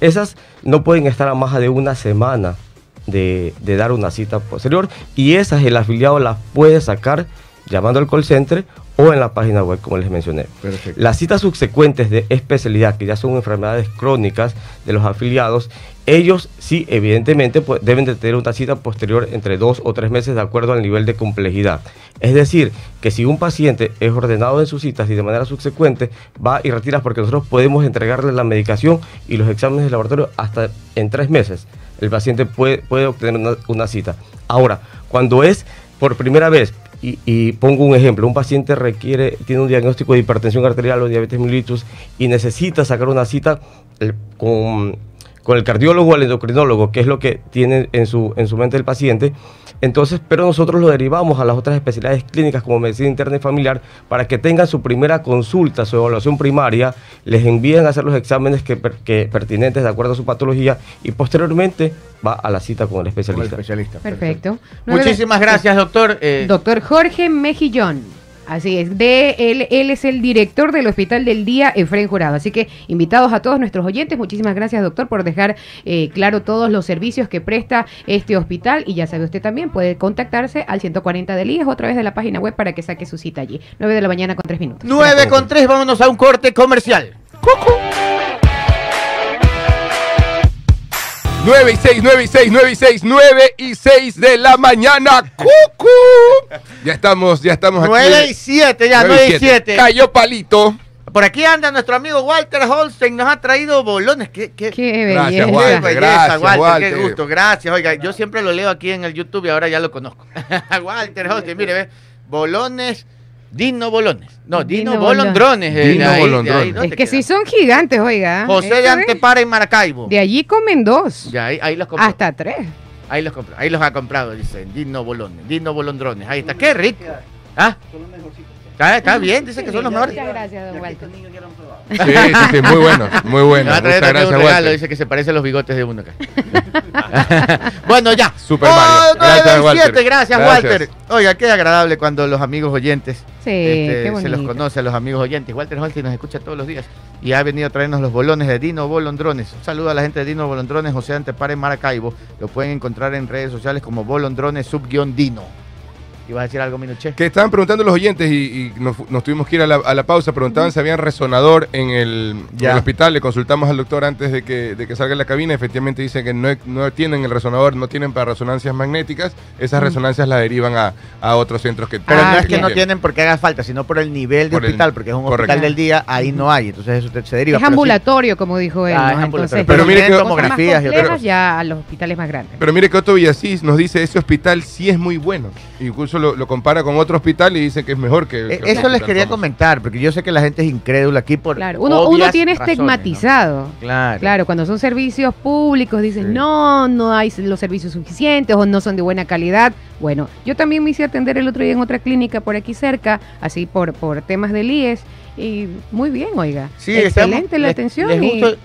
esas no pueden estar a más de una semana de, de dar una cita posterior y esas el afiliado las puede sacar llamando al call center o en la página web, como les mencioné. Perfecto. Las citas subsecuentes de especialidad, que ya son enfermedades crónicas de los afiliados, ellos sí, evidentemente, pues, deben de tener una cita posterior entre dos o tres meses de acuerdo al nivel de complejidad. Es decir, que si un paciente es ordenado en sus citas y de manera subsecuente va y retira porque nosotros podemos entregarle la medicación y los exámenes de laboratorio hasta en tres meses. El paciente puede, puede obtener una, una cita. Ahora, cuando es por primera vez, y, y pongo un ejemplo, un paciente requiere, tiene un diagnóstico de hipertensión arterial o diabetes mellitus y necesita sacar una cita con, con el cardiólogo o el endocrinólogo, que es lo que tiene en su, en su mente el paciente. Entonces, pero nosotros lo derivamos a las otras especialidades clínicas como medicina interna y familiar para que tengan su primera consulta, su evaluación primaria, les envíen a hacer los exámenes que, per- que pertinentes de acuerdo a su patología y posteriormente va a la cita con el Con el especialista. especialista. Perfecto. Muchísimas gracias, doctor. Eh, Doctor Jorge Mejillón. Así es, de él, él es el director del Hospital del Día Efren Jurado. Así que invitados a todos nuestros oyentes, muchísimas gracias doctor por dejar eh, claro todos los servicios que presta este hospital y ya sabe usted también puede contactarse al 140 del IES o a través de la página web para que saque su cita allí. 9 de la mañana con 3 minutos. 9 con 3, vámonos a un corte comercial. 9 y 6, 9 y 6, 9 y 6, 9 y 6 de la mañana. ¡Cucu! Ya estamos, ya estamos aquí. 9 y 7, ya, 9 y 7. Cayó palito. Por aquí anda nuestro amigo Walter Holstein, nos ha traído bolones. Qué, qué, Qué Gracias, belleza. Walter. belleza, gracias, Walter, Walter. Qué gusto, gracias. Oiga, yo siempre lo leo aquí en el YouTube y ahora ya lo conozco. Walter Holstein, mire, ve. Bolones, Dino Bolones. No, Dino, Dino Bolondrones. eh, Dino ahí, ahí, Bolondrones. ¿dónde Es que queda? sí son gigantes, oiga. José de Antepara en Maracaibo. De allí comen dos. Ya, ahí, ahí los compró. Hasta tres. Ahí los compró. Ahí los ha comprado, dicen. Dino Bolones, Dino Bolondrones. Ahí está. Qué rico. ¿Ah? Está, está bien, dice que son los mejores. Muchas gracias, don Walter. Sí, sí, sí, muy bueno, muy Me bueno. va a traer también un regalo, Walter. dice que se parecen los bigotes de uno acá. bueno, ya. Super Mario. nueve Gracias, Walter. gracias, Gracias. Walter. Oiga, qué agradable cuando los amigos oyentes Sí, este, qué se los conoce a los amigos oyentes. Walter Holstein nos escucha todos los días y ha venido a traernos los bolones de Dino Bolondrones. Un saludo a la gente de Dino Bolondrones, José Antepara en Maracaibo. Lo pueden encontrar en redes sociales como Bolondrones subguión Dino. ¿Ibas a decir algo, Minuche? Que estaban preguntando los oyentes y, y nos, tuvimos que ir a la, a la pausa. Preguntaban si habían resonador en el, en Ya. el hospital. Le consultamos al doctor antes de que, de que salga de la cabina. Efectivamente dice que no, no tienen el resonador, no tienen para resonancias magnéticas. Esas resonancias las derivan a, a otros centros que Pero Ah, no es que no tienen por qué haga falta, sino por el nivel de Por el- hospital, porque es un correcto. hospital del día, ahí no hay. Entonces eso se deriva. Es pero sí- ambulatorio, como dijo él. Ah, es ¿no? ambulatorio. Entonces, Pero mire tienen que- más tomografías y ya a los hospitales más grandes. Pero mire que Otto Villasís nos dice ese hospital sí es muy bueno. Incluso lo, lo compara con otro hospital y dice que es mejor que. Eh, que Eso les hospital quería famoso. comentar, porque yo sé que la gente es incrédula aquí por. Claro, uno, uno tiene razones, ¿no? estigmatizado. Claro. Claro, cuando son servicios públicos dicen, Sí. no, no hay los servicios suficientes o no son de buena calidad. Bueno, yo también me hice atender el otro día en otra clínica por aquí cerca, así por, por temas del IES, y muy bien, oiga. Sí, Excelente estamos- la les- atención. les y- justo-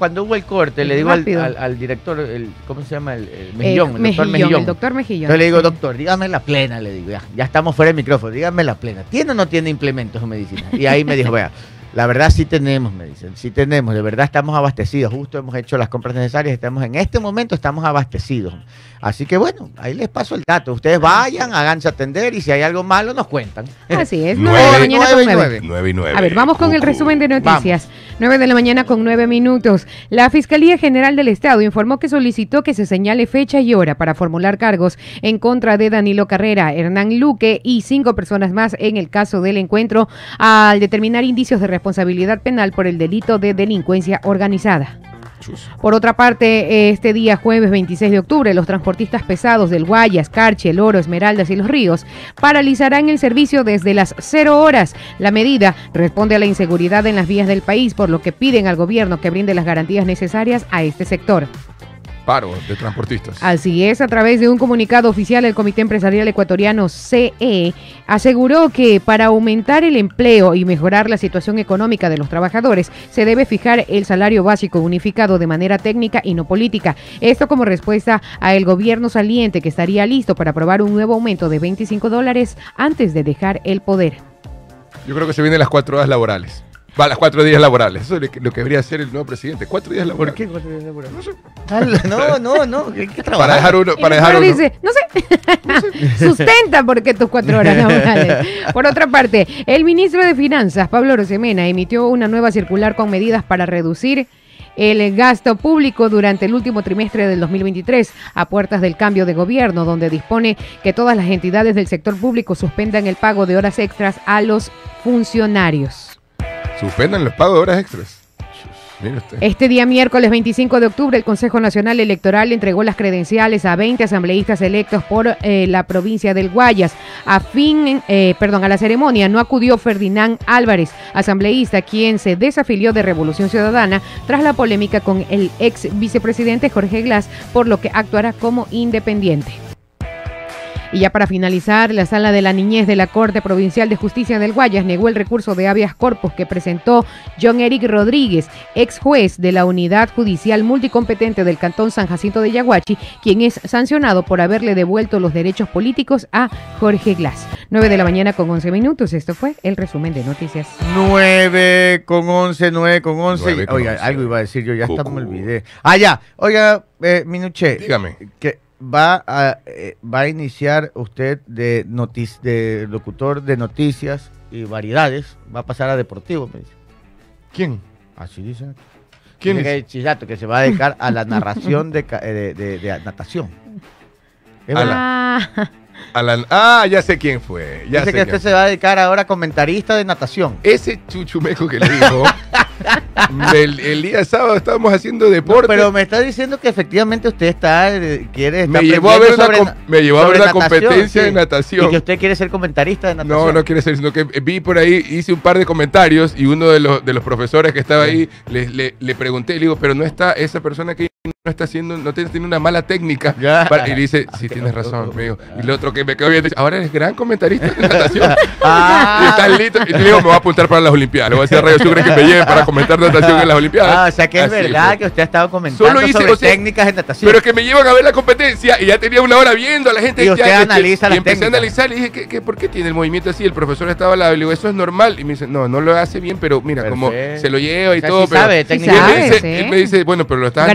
cuando hubo el corte, le digo al, al- al director, el, ¿cómo se llama? El, el eh, Mejillón, el doctor Mejillón, Mejillón. el doctor Mejillón. Entonces le digo, doctor, dígame la plena, le digo, ya, ya estamos fuera del micrófono, dígame la plena. ¿Tiene o no tiene implementos en medicina? Y ahí me dijo, vea, la verdad sí tenemos, me dicen, sí tenemos, de verdad estamos abastecidos, justo hemos hecho las compras necesarias, estamos en este momento estamos abastecidos. Así que bueno, ahí les paso el dato. Ustedes vayan, háganse atender y si hay algo malo nos cuentan. Así es, Nueve, 9 de la mañana nueve con y 9. nueve. 9 y 9. A ver, vamos con el resumen de noticias. 9 de la mañana con 9 minutos. La Fiscalía General del Estado informó que solicitó que se señale fecha y hora para formular cargos en contra de Danilo Carrera, Hernán Luque y cinco personas más en el caso del encuentro al determinar indicios de responsabilidad penal por el delito de delincuencia organizada. Por otra parte, este día jueves 26 de octubre, los transportistas pesados del Guayas, Carche, El Oro, Esmeraldas y Los Ríos paralizarán el servicio desde las 0 horas. La medida responde a la inseguridad en las vías del país, por lo que piden al gobierno que brinde las garantías necesarias a este sector. Paro de transportistas. Así es, a través de un comunicado oficial, el Comité Empresarial Ecuatoriano CE aseguró que para aumentar el empleo y mejorar la situación económica de los trabajadores, se debe fijar el salario básico unificado de manera técnica y no política. Esto como respuesta a el gobierno saliente que estaría listo para aprobar un nuevo aumento de 25 dólares antes de dejar el poder. Yo creo que se vienen las cuatro horas laborales. Va, las cuatro días laborales. Eso es lo que, debería hacer el nuevo presidente. Cuatro días laborales. No, no, no, hay que Para dejar uno. Para dejar uno. dice, no sé, sustenta porque tus cuatro horas laborales. Por otra parte, el ministro de Finanzas, Pablo Rosemena, emitió una nueva circular con medidas para reducir el gasto público durante el último trimestre del 2023 a puertas del cambio de gobierno, donde dispone que todas las entidades del sector público suspendan el pago de horas extras a los funcionarios. Suspendan los pagos de horas extras. Este día miércoles 25 de octubre, el Consejo Nacional Electoral entregó las credenciales a 20 asambleístas electos por eh, la provincia del Guayas. A fin, eh, perdón, a la ceremonia no acudió Ferdinand Álvarez, asambleísta, quien se desafilió de Revolución Ciudadana tras la polémica con el ex vicepresidente Jorge Glass, por lo que actuará como independiente. Y ya para finalizar, la sala de la niñez de la Corte Provincial de Justicia del Guayas negó el recurso de habeas corpus que presentó John Eric Rodríguez, ex juez de la Unidad Judicial Multicompetente del Cantón San Jacinto de Yaguachi, quien es sancionado por haberle devuelto los derechos políticos a Jorge Glass. 9 de la mañana con 11 minutos. Esto fue el resumen de noticias. 9 con 11, 9 con 11. Nueve con Oiga, algo iba a decir yo, ya hasta me olvidé. Ah, ya. Oiga, eh, Minuché. Dígame. Que va a, eh, va a iniciar usted de, notic- de locutor de noticias y variedades. Va a pasar a deportivo, me dice. ¿Quién? Así dice. ¿Quién Dice que es? hay Chisato, que se va a dedicar a la narración de, ca- eh, de, de- de natación. Es A. Ah, Alan- Ah, ya sé quién fue. Ya Dice sé que usted se va a dedicar ahora a comentarista de natación. Ese chuchumeco que le dijo, el, el día sábado estábamos haciendo deporte. Pero me está diciendo que efectivamente usted está eh, quiere Me está llevó a ver una me llevó a ver una competencia de natación. Y que usted quiere ser comentarista de natación. no, no quiere ser, sino que vi por ahí, hice un par de comentarios y uno de los, de los profesores que estaba ahí le, le- le pregunté, le digo, pero no está esa persona que no está haciendo, no tiene, tiene una mala técnica. Para- y le dice, sí, tienes razón, me dijo. Y el otro que me quedó bien, dice, ahora eres gran comentarista de natación. Ah. y estás listo. Y le digo, me voy a apuntar para las Olimpiadas. Le voy a decir a Radio Sucre que me lleve para comentar natación en las Olimpiadas. Ah, o sea que es Así verdad fue. que usted ha estado comentando Solo hice, sobre o sea, técnicas de natación. Pero que me llevan a ver la competencia y ya tenía una hora viendo a la gente. Y ya- usted ya- analiza Y las empecé técnicas. a analizar y dije, ¿qué, qué, por qué tiene el movimiento así? El profesor estaba al lado y le digo, eso es normal. Y me dice, no, no lo hace bien, pero mira, como se lo lleva y O sea, todo. sí pero, sabe y técnica. él, me dice, sí. él me dice, bueno, pero lo estás.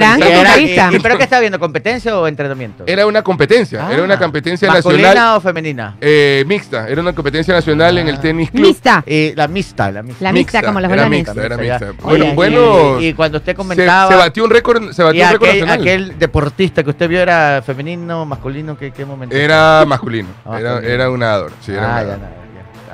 Era- y- ¿Pero qué está viendo? ¿Competencia o entrenamiento? Era una competencia, era una Ah. competencia ¿Masculina nacional o femenina? eh, mixta. Era una competencia nacional en el Ah. tenis club. Mixta. Eh, la mixta, la mixta. La mixta, como las era mixta, era mixta. Oye, Bueno, y- bueno, Y, cuando usted se, comentaba... se batió un récord, se y batió un récord aquel, nacional. aquel deportista que usted vio era femenino, masculino, ¿qué, qué momento? Era masculino, Ah, era, era un nadador. Sí, era un Ah, nadador. ya.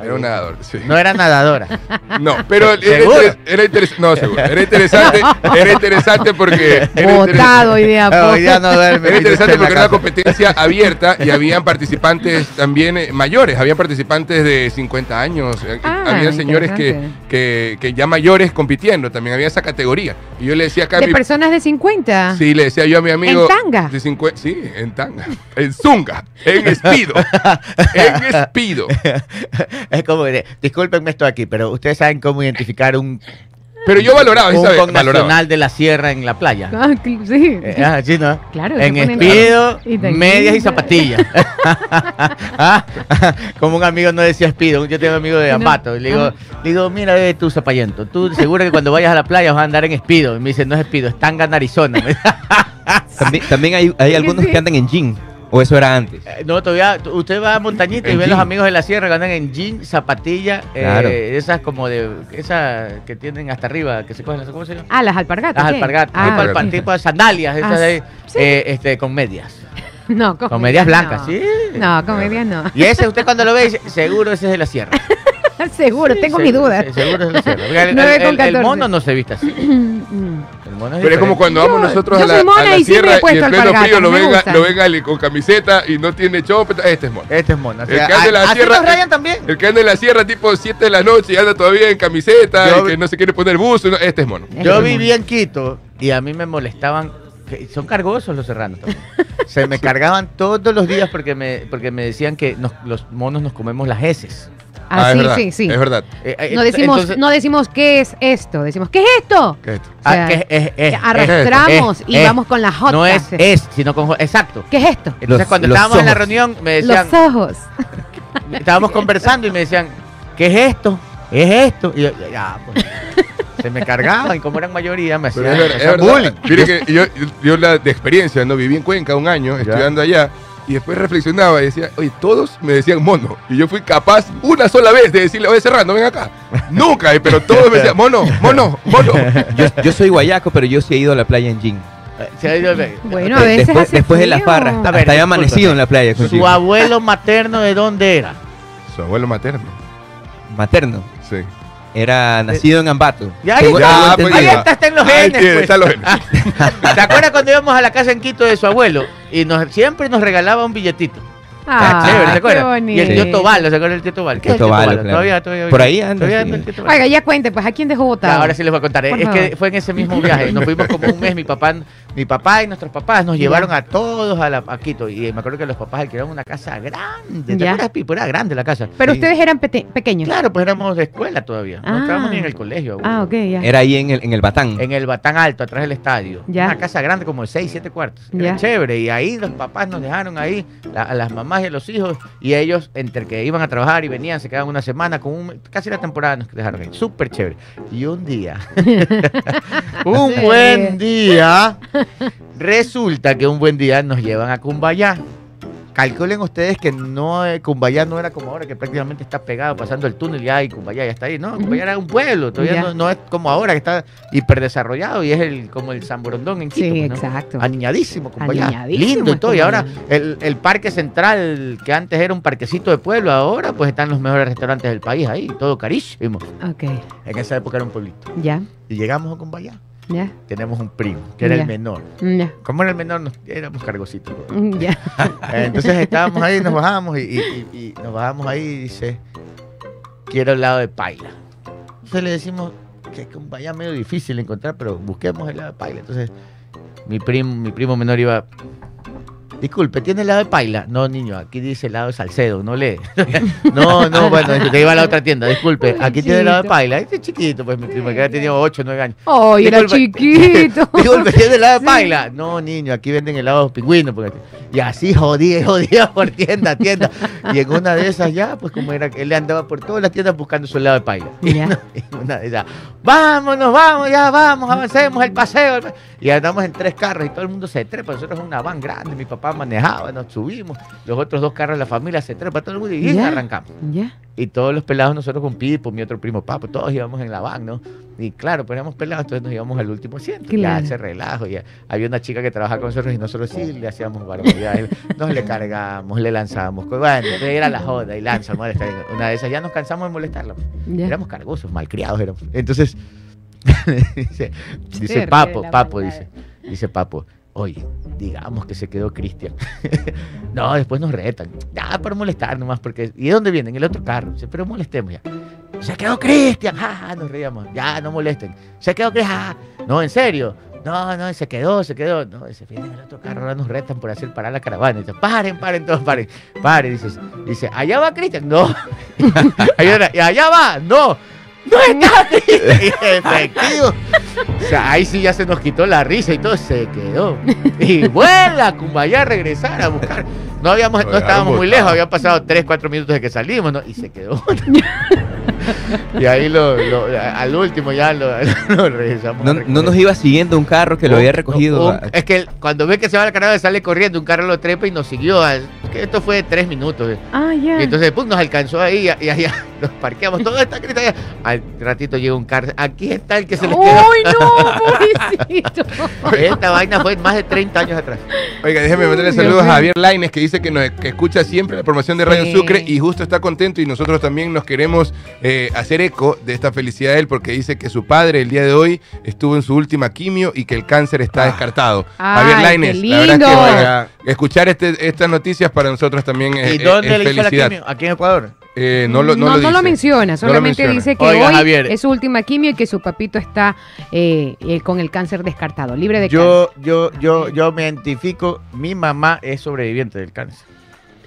Era un nadador, sí. No era nadadora. No, pero era, ¿Seguro? interes- era interes- no, seguro. Era interesante, era interesante porque era Botado hoy día. Hoy no duerme. Era interesante en porque era una competencia abierta y habían participantes también eh, mayores, habían participantes de 50 años, eh, Ah, habían señores que, que, que ya mayores compitiendo, también había esa categoría. Y yo le decía acá a De mi- personas de 50. Sí, le decía yo a mi amigo. tanga? De 50, sí, en tanga. En zunga. En espido. en espido. Es como, de, discúlpenme esto aquí, pero ustedes saben cómo identificar un, Pero yo valoraba, un ¿sabes? connacional Valoraba. de la sierra en la playa. Ah, sí. Eh, ah, sí, ¿no? Claro, En espido, Y medias y zapatillas. Ah, Como un amigo no decía espido, yo tengo un amigo de. Ambato. Y le digo, le digo, mira, bebé, tú zapayento, tú seguro que cuando vayas a la playa vas a andar en espido. Y me dice, no es espido, es tanga en Arizona. También, también hay, hay algunos sí. que andan en jean. O eso era antes. Eh, No, todavía, usted va a Montañita y ve a los amigos de la sierra que andan en jean, zapatilla, eh, esas como de, esas que tienen hasta arriba, que se cogen, ¿cómo se llama? Ah, las alpargatas. Las ¿qué? alpargatas, Ah, tipo, alpargatas. alpa- tipo de sandalias, esas Ah, de ahí, sí. eh, este, con medias. No, con, Con medias blancas, no. sí. No, con medias no. Y ese, usted cuando lo ve, dice, seguro ese es de la sierra. Seguro, tengo mis dudas. Seguro es de la sierra. El, el- con el- el 14. mono no se viste así. El mono es Pero es como cuando vamos Yo- nosotros yo a la, soy mona a la y sí me he sierra y puesto en pleno alpargatas, frío lo me venga, gustan. lo venga con camiseta y no tiene chopeta. Este es mono. Este es mono. O El que anda en la ¿así sierra- nos rayan también? El que anda en la sierra tipo 7 de la noche y anda todavía en camiseta Yo- y que no se quiere poner buzo. no, este es mono. Yo Este vivía en Quito y a mí me molestaban. que son cargosos los serranos también. Se me cargaban todos los días porque me, porque me decían que nos- los monos nos comemos las heces. Ah, es sí, verdad, sí, sí. Es verdad. Eh, eh, No decimos, entonces- no decimos qué es esto, decimos ¿qué es esto? ¿Qué es esto? O sea, Ah, que es- es- es- arrastramos es- y es- vamos con la J. No es es, sino con J. Exacto. ¿Qué es esto? Entonces Los- cuando los estábamos en la ojos. reunión me decían, Los ojos. estábamos conversando y me decían, ¿qué es esto? ¿Es esto? Y yo, ya, pues. Se me cargaban y como eran mayoría me Pero hacían, es, ver- me es hacían verdad. bullying. Mire que yo, yo la de experiencia, ¿no? Viví en Cuenca un año estudiando allá y después reflexionaba y decía, oye, todos me decían mono. Y yo fui capaz una sola vez de decirle, oye, Serrano, ven acá. Nunca, eh, pero todos me decían, mono, mono, mono. Yo, yo soy guayaco, pero yo sí he ido a la playa en jean. Se ha ido- Bueno, a veces después hace después de la farra. Ver, hasta he discúlpame. amanecido en la playa con Su abuelo materno de dónde era? Su abuelo materno. Materno. Sí. Era nacido en Ambato. Ya, ahí está. Ya, pues. Ahí está, está en los Ahí genes, tiene, pues. está los genes. ¿Te acuerdas cuando íbamos a la casa en Quito de su abuelo? Y nos, siempre nos regalaba un billetito. Ah, chévere, ¿te qué acuerdas? Y el tío. Tobalo, ¿se acuerda del tío Tobalo? ¿Qué es el Tío claro. Todavía, todavía. Por ahí anda, Todavía sí. anda el tío. Oiga, ya cuente, pues, ¿a quién dejó votado? Ahora sí les voy a contar. Por es favor. que fue en ese mismo viaje. Nos fuimos como un mes. Mi papá, mi papá y nuestros papás nos Ya. llevaron a todos a, la, a Quito. Y me acuerdo que los papás alquilaron una casa grande. ¿Te Ya. acuerdas, Pipo? Era grande la casa. Pero Sí. ustedes eran pequeños. Claro, pues éramos de escuela todavía. No Ah. estábamos ni en el colegio. Ah, ok, ya. Era ahí en el, en el Batán. En el Batán Alto, atrás del estadio. Ya. Una casa grande, como de 6, 7 cuartos. Era Ya. chévere. Y ahí los papás nos dejaron ahí, la- a las mamás y a los hijos. Y ellos, entre que iban a trabajar y venían, se quedaban una semana, con un, casi la temporada nos dejaron ahí. Súper chévere. Y un día, un buen día, resulta que un buen día nos llevan a Cumbayá. Calculen ustedes que no eh, Cumbayá no era como ahora, que prácticamente está pegado, pasando el túnel ya y Cumbayá ya está ahí. No, Cumbayá era un pueblo, todavía no, no es como ahora, que está hiperdesarrollado y es el, como el San Borondón en Quito. Sí, pues, ¿no? exacto. Aniñadísimo, Cumbayá. Aniñadísimo Lindo y todo. Y ahora el, el parque central, que antes era un parquecito de pueblo, ahora pues están los mejores restaurantes del país ahí, todo carísimo. Ok, En esa época era un pueblito. ya, Y llegamos a Cumbayá. Tenemos un primo, que era el menor. ya, Como era el menor, nos, éramos cargositos. Entonces estábamos ahí, nos bajamos y, y- y- y nos bajamos ahí y dice, quiero helado de paila. Entonces le decimos que es un vaya medio difícil encontrar, pero busquemos helado de paila. Entonces mi primo, mi primo menor iba, disculpe, ¿tiene helado de paila? No, niño, aquí dice helado de salcedo, no lee. no, no, bueno, te iba a la otra tienda, disculpe, aquí tiene helado de paila. Este es chiquito, pues mi primo, que tenía 8 o 9 años. ¡Ay, era chiquito! Disculpe, ¿tiene helado de paila? No, niño, aquí venden helados pingüinos. porque- Y así jodía, jodía por tienda tienda. Y en una de esas ya, pues como era, él andaba por todas las tiendas buscando su helado de paila. Y en una de esas, vámonos, vamos, ya vamos, avancemos el paseo. el pa-". Y andamos en tres carros y todo el mundo se trepa. Nosotros es una van grande, mi papá manejaba, nos subimos. Los otros dos carros de la familia se trepa, todo el mundo y arrancamos. Ya, Y todos los pelados, nosotros con Pipo, mi otro primo Papo, todos íbamos en la van, ¿no? Y claro, pues éramos pelados, entonces nos íbamos al último asiento. Claro. Ya relajo. Ya. Había una chica que trabajaba con nosotros y nosotros sí le hacíamos barbaridades. Nos le cargamos, le lanzamos. Bueno, era la joda y lanza, molesta. Una de esas ya nos cansamos de molestarla. pues. Éramos cargosos, malcriados éramos. Entonces, dice, dice Papo, Papo, dice, dice Papo, oye, digamos que se quedó Cristian. no, después nos retan. Ya, para molestar nomás, porque. ¿Y de dónde vienen? El otro carro. Pero molestemos ya. Se quedó Cristian, ja, ja, nos reíamos. Ya, no molesten. Se quedó Cristian, ja, ja. No, en serio. No, no, se quedó, se quedó. No, dice, vienen el otro carro, ahora nos retan por hacer parar la caravana. Dice, paren, paren, todos paren. Paren, dice, dice, allá va Cristian. No. Hay otra, "Y allá va, no. No está. Efectivo. O sea, ahí sí ya se nos quitó la risa y todo se quedó. Y vuela, Cumbayá a regresar a buscar. No habíamos, no estábamos muy lejos, habían pasado 3, 4 minutos de que salimos, ¿no? Y se quedó. y ahí lo, lo- al último ya lo, lo regresamos. No, nos iba siguiendo un carro que lo había recogido. Un- es que cuando ve que se va la caravana sale corriendo, un carro lo trepa y nos siguió. a- que esto fue de 3 minutos. eh. Ah, ya. Y entonces pum, nos alcanzó ahí y allá nos parqueamos. Todo está grita allá. Al ratito llega un carro. Aquí está el que se le quedó. ¡Uy, no, pobrecito! Esta vaina fue más de 30 años atrás. Oiga, déjeme mandarle saludos a. Javier Laines, que dice que, nos, que escucha siempre la promoción de Radio Sí. Sucre y justo está contento y nosotros también nos queremos eh, hacer eco de esta felicidad de él porque dice que su padre el día de hoy estuvo en su última quimio y que el cáncer está descartado. Ay, Javier qué Laines, la verdad es que oiga, escuchar este- estas noticias para nosotros también es, ¿Y dónde es le hizo la quimio? Aquí en Ecuador. Eh, no lo, no no, lo no lo dice. menciona, No lo solamente menciona. dice que Oiga, hoy Javier. es su última quimio y que su papito está eh, eh, con el cáncer descartado, libre de Yo, yo, yo, yo me identifico, mi mamá es sobreviviente del cáncer.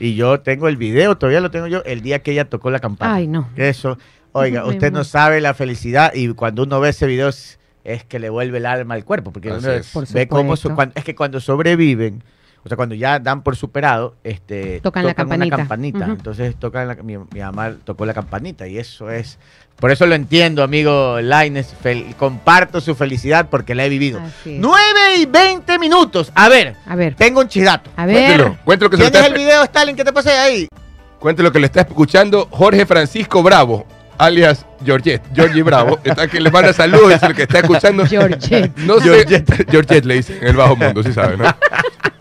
Y yo tengo el video, todavía lo tengo yo, el día que ella tocó la cáncer. campana. Ay, no. Eso, oiga, usted no sabe la felicidad y cuando uno ve ese video es, es que le vuelve el alma al cuerpo, porque uno es. Por ve cómo, su- supuesto. cuan- es que cuando sobreviven, o sea, cuando ya dan por superado, este, Tocan la una campanita. Entonces tocan la- mi, mi mamá tocó la campanita y eso es, por eso lo entiendo, amigo Laines, comparto su felicidad porque la he vivido. 9 y 20 minutos. A ver, A ver, tengo un chidato. a ver. Cuéntelo, cuéntelo que se lo ¿Tienes está, el video, Stalin, que te pasé ahí? cuéntelo que le está escuchando Jorge Francisco Bravo, alias Georgette, Georgie Bravo, está que le manda saludos, es el que está escuchando. Georgette. No sé, Georgette le dicen en el bajo mundo, sí sabe, ¿no?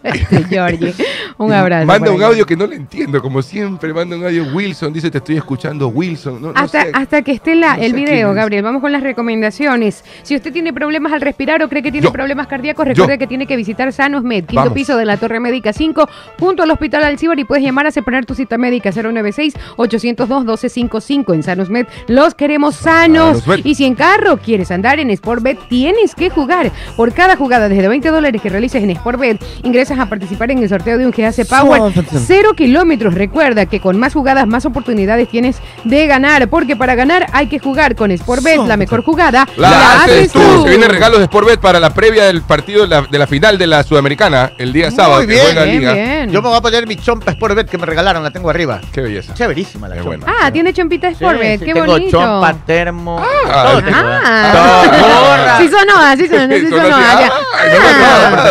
Este, Georgie. Un abrazo. Manda un audio que no le entiendo, como siempre. Manda un audio. Wilson dice: Te estoy escuchando, Wilson. No, no Hasta, sé. hasta que esté la, no el video, es. Gabriel. Vamos con las recomendaciones. Si usted tiene problemas al respirar o cree que tiene Yo. problemas cardíacos, recuerde Yo. que tiene que visitar Sanos Med, quinto Vamos. piso de la Torre Médica 5, junto al Hospital Alcibar y puedes llamar a separar tu cita médica 096-802-1255 en Sanos Med. Los queremos sanos. Y si en carro quieres andar en Sportbet, tienes que jugar. Por cada jugada desde 20 dólares que realices en Sportbet, ingresas a participar en el sorteo de un GAC Power. Cero kilómetros. Recuerda que con más jugadas, más oportunidades tienes de ganar. Porque para ganar hay que jugar con Sportbet. La mejor jugada La, haces tú. Se vienen regalos de Sportbet para la previa del partido de la, de la final de la Sudamericana el día sábado que bien, juega Bien, Liga. bien. Yo me voy a poner mi chompa Sportbet que me regalaron, la tengo arriba. Qué belleza. Chéverísima la Qué chompa. bueno. Ah, tiene chompita Sí, Sportbet. sí, Qué tengo bonito. chompa, termo. Ah, todo el- tengo, ¿eh? Ah, Todo, gorra. sí sonó, así sonó, sí Sonó ah,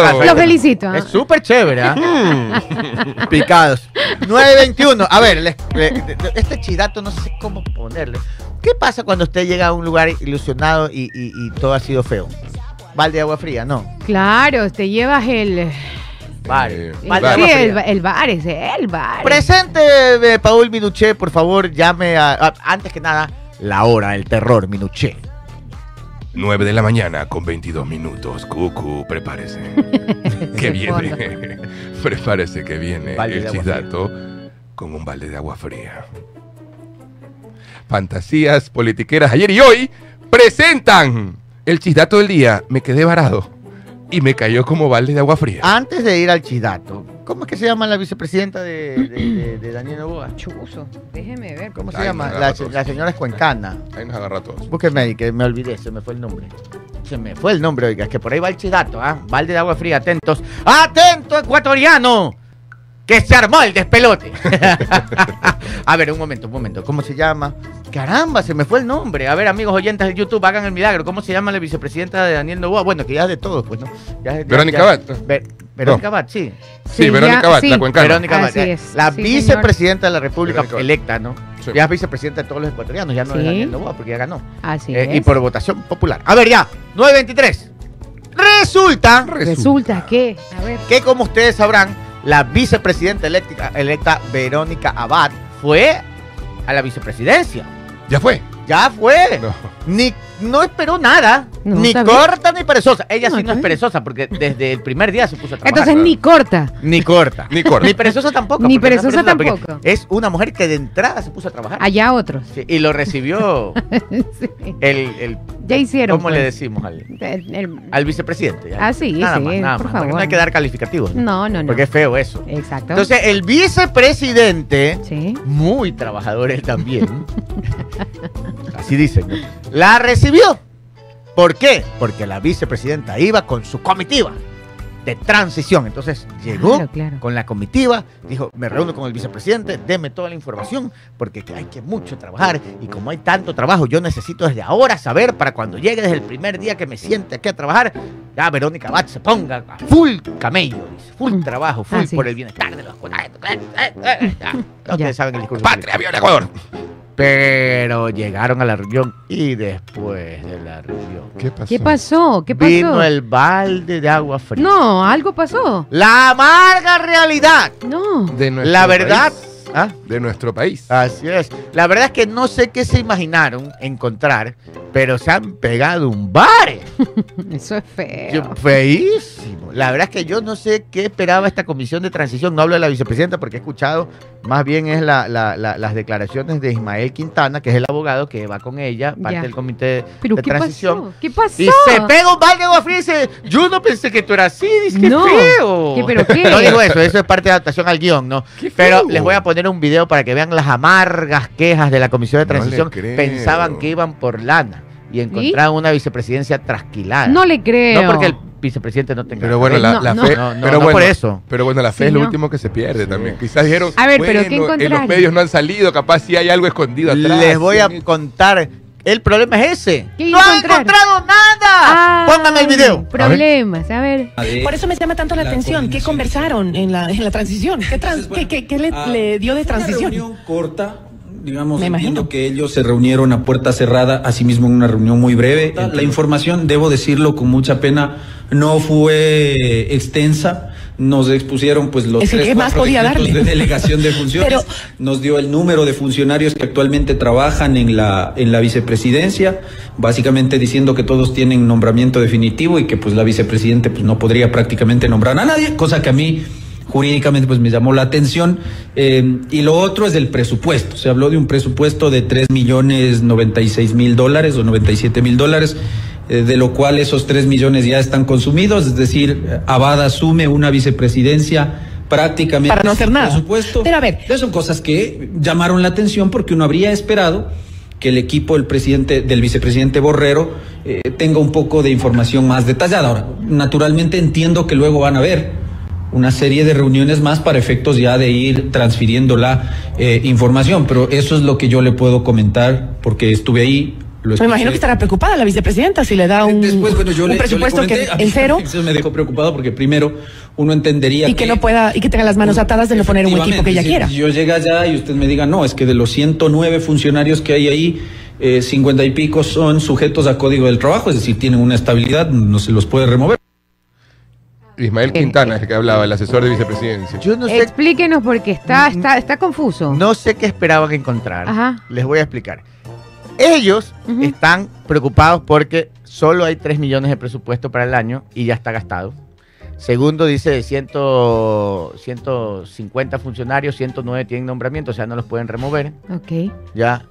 Ah. Lo felicito. ah. Es súper chévere, ¿ah? Mm. Picados. 921. A ver, les- le- este chidato no sé cómo ponerle. ¿Qué pasa cuando usted llega a un lugar ilusionado y, y- y todo ha sido feo? Balde de agua fría, no. Claro, te llevas el. Vale. Eh, el- Balde de sí, el, el bar, es el bar. Presente, eh, Paul Minuché, por favor, llame a, a- Antes que nada, la hora del terror, Minuché. 9 de la mañana con 22 minutos. Cucu, prepárese. que viene. prepárese que viene Balde el agua chisdato con un balde de agua fría. Fantasías politiqueras ayer y hoy presentan el chisdato del día. Me quedé varado y me cayó como balde de agua fría. Antes de ir al chidato, ¿cómo es que se llama la vicepresidenta de, de, de- de Daniel Novoa? Chuzo, déjeme ver. ¿Cómo se llama? La, agarra todos. la señora es cuencana. Ahí nos agarra a todos. Búsqueme ahí, que me olvidé, se me fue el nombre. Se me fue el nombre, oiga, es que por ahí va el chidato, ¿ah? Balde de agua fría, atentos. ¡Atento, ecuatoriano! Que se armó el despelote. a ver, un momento, un momento. ¿Cómo se llama? Caramba, se me fue el nombre. A ver, amigos oyentes de YouTube, hagan el milagro. ¿Cómo se llama la vicepresidenta de Daniel Novoa? Bueno, que ya es de todos, pues, ¿no? Ya es- ya- Verónica ya- Abad. Ve- Verónica Abad, sí. Sí, Verónica Abad, la cuencana. Verónica es, La sí, vicepresidenta de la República electa, ¿no? Sí. Ya es vicepresidenta de todos los ecuatorianos, ya no es Novoa, porque ya ganó. Así Eh, es. y por votación popular. A ver, ya, 923. Resulta Resulta que, a ver, que, como ustedes sabrán, la vicepresidenta electa, electa Verónica Abad fue a la vicepresidencia. Ya fue. Ya fue. No. Ni, no esperó nada. No, ni bien. corta ni perezosa. Ella No, sí no es perezosa porque desde el primer día se puso a trabajar. entonces ni corta. Ni corta. Ni corta. Ni perezosa tampoco. Ni porque no es perezosa tampoco. Es una mujer que de entrada se puso a trabajar. Allá otros. Sí, y lo recibió Sí. el, el Ya hicieron. ¿Cómo pues. le decimos al, El- el- al vicepresidente? ya. Ah, sí, nada sí, más, nada por más, porque favor. No hay que dar calificativos. No, no, no. Porque es feo eso. Exacto. Entonces, el vicepresidente, sí. muy trabajador él también, así dicen, ¿no? la recibió. ¿Por qué? Porque la vicepresidenta iba con su comitiva de transición. Entonces llegó Claro, claro. con la comitiva, dijo, me reúno con el vicepresidente, deme toda la información, porque hay que mucho trabajar y como hay tanto trabajo, yo necesito desde ahora saber para cuando llegue desde el primer día que me siente aquí a trabajar, ya Verónica Bat se ponga a full camello, full Mm. trabajo, full Así por es. el bienestar de los Ustedes Ya. saben el discurso. Patria, viva Ecuador. Pero llegaron a la reunión y después de la reunión ¿Qué pasó? ¿Qué pasó? ¿Qué pasó? vino el balde de agua fría. No, algo pasó. La amarga realidad. No. De nuestro La verdad. país. ¿Ah? De nuestro país. Así es. La verdad es que no sé qué se imaginaron encontrar, pero se han pegado un bar. Eso es feo. Yo- Feísimo. La verdad es que yo no sé qué esperaba esta comisión de transición. No hablo de la vicepresidenta porque he escuchado más bien es la- la- la- las declaraciones de Ismael Quintana, que es el abogado que va con ella, parte Ya. del comité ¿Pero de qué transición. pasó? ¿Qué pasó? Y se pega un balde de agua fría y dice, yo no pensé que tú eras así, dice, qué No. feo. ¿Qué, pero qué? No digo eso, eso es parte de adaptación al guion, ¿no? Pero les voy a poner un video para que vean las amargas quejas de la Comisión de No Transición. creo. Pensaban que iban por lana y encontraron una vicepresidencia trasquilada. No le creo. No porque el vicepresidente no tenga Pero bueno, la, la no. fe. No, no, pero no bueno, por eso. Pero bueno, la fe Sí, es lo no. último que se pierde también. Quizás dijeron. A ver, pero ¿qué en los medios no han salido, capaz si hay algo escondido atrás. Les voy a contar. El problema es ese. ¿Qué ¡No han encontraron? encontrado nada! Ay, Póngame el video. Problemas, a ver. Por eso me llama tanto la, atención. ¿Qué conversaron en la, en la transición? ¿Qué, trans- qué- qué- qué le, le dio de Una transición? reunión corta, digamos, Me entiendo imagino. que ellos se reunieron a puerta cerrada, asimismo en una reunión muy breve. La información, debo decirlo con mucha pena, no fue extensa. Nos expusieron pues los Es que, tres, ¿qué más cuatro podía darle? de delegación de funciones. Pero- Nos dio el número de funcionarios que actualmente trabajan en la en la vicepresidencia, básicamente diciendo que todos tienen nombramiento definitivo y que pues la vicepresidente pues no podría prácticamente nombrar a nadie, cosa que a mí jurídicamente pues me llamó la atención. Eh, y lo otro es del presupuesto. Se habló de un presupuesto de 3 millones 96 mil dólares o 97 mil dólares, eh, de lo cual esos 3 millones ya están consumidos, es decir, Abada asume una vicepresidencia prácticamente Para no hacer nada. presupuesto. Pero a ver. Son cosas que llamaron la atención porque uno habría esperado que el equipo del presidente, del vicepresidente Borrero, eh, tenga un poco de información más detallada. Ahora, naturalmente entiendo que luego van a haber una serie de reuniones más para efectos ya de ir transfiriendo la eh, información, pero eso es lo que yo le puedo comentar porque estuve ahí. Lo Me imagino que estará preocupada la vicepresidenta si le da un, Después, bueno, yo un le, yo le presupuesto comenté, que el cero Eso me dejó preocupado porque primero uno entendería y que no pueda y que tenga las manos atadas de no poner un equipo que ella quiera. yo llegue allá y usted me diga, no, es que de los 109 funcionarios que hay ahí, eh, 50 y pico son sujetos a código del trabajo, es decir, tienen una estabilidad, no se los puede remover. Ismael Quintana es el que hablaba, el asesor de vicepresidencia. Yo no sé, Explíquenos porque está, está, está confuso. no sé qué esperaban encontrar. Ajá. Les voy a explicar. Ellos Ujú. están preocupados porque solo hay 3 millones de presupuesto para el año y ya está gastado. Segundo, dice de 100, 150 funcionarios, 109 tienen nombramiento, o sea, no los pueden remover. Ok. Ya.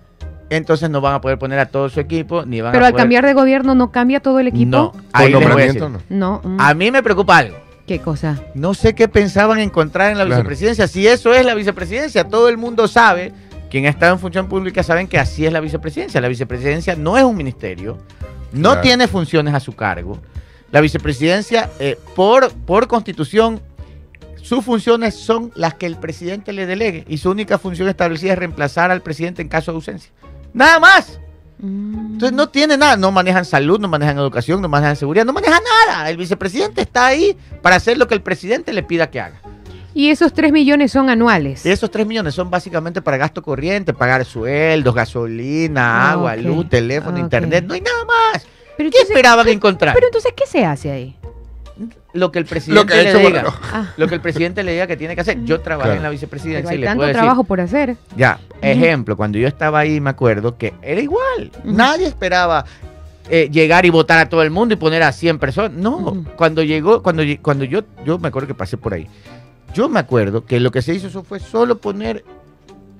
Entonces no van a poder poner a todo su equipo, ni van Pero a al poder... cambiar de gobierno no cambia todo el equipo. No, ahí les voy a decir. no. No. mm, A mí me preocupa algo. ¿Qué cosa? No sé qué pensaban encontrar en la Claro. vicepresidencia. Si eso es la vicepresidencia, todo el mundo sabe, quien ha estado en función pública saben que así es la vicepresidencia. La vicepresidencia no es un ministerio, no Claro. tiene funciones a su cargo. La vicepresidencia, eh, por, por constitución, sus funciones son las que el presidente le delegue y su única función establecida es reemplazar al presidente en caso de ausencia. Nada más. Mm. Entonces no tiene nada, no manejan salud, no manejan educación, no manejan seguridad, no manejan nada. El vicepresidente está ahí para hacer lo que el presidente le pida que haga. Y esos 3 millones son anuales. Y esos 3 millones son básicamente para gasto corriente, pagar sueldos, gasolina, Ah, agua, luz, teléfono, Ah, internet, no hay nada más. Pero ¿Qué entonces- esperaban encontrar? Pero entonces, ¿qué se hace ahí? Lo que el presidente Lo que ha le diga. Ah, Lo que el presidente le diga que tiene que hacer. Yo trabajé Claro. en la pero vicepresidencia hay y le tanto puedo decir. trabajo por hacer. Ya, ejemplo, cuando yo estaba ahí me acuerdo que era igual. Nadie esperaba eh, llegar y votar a todo el mundo y poner a 100 personas. No, cuando llegó, cuando, cuando yo, yo me acuerdo que pasé por ahí. Yo me acuerdo que lo que se hizo eso fue solo poner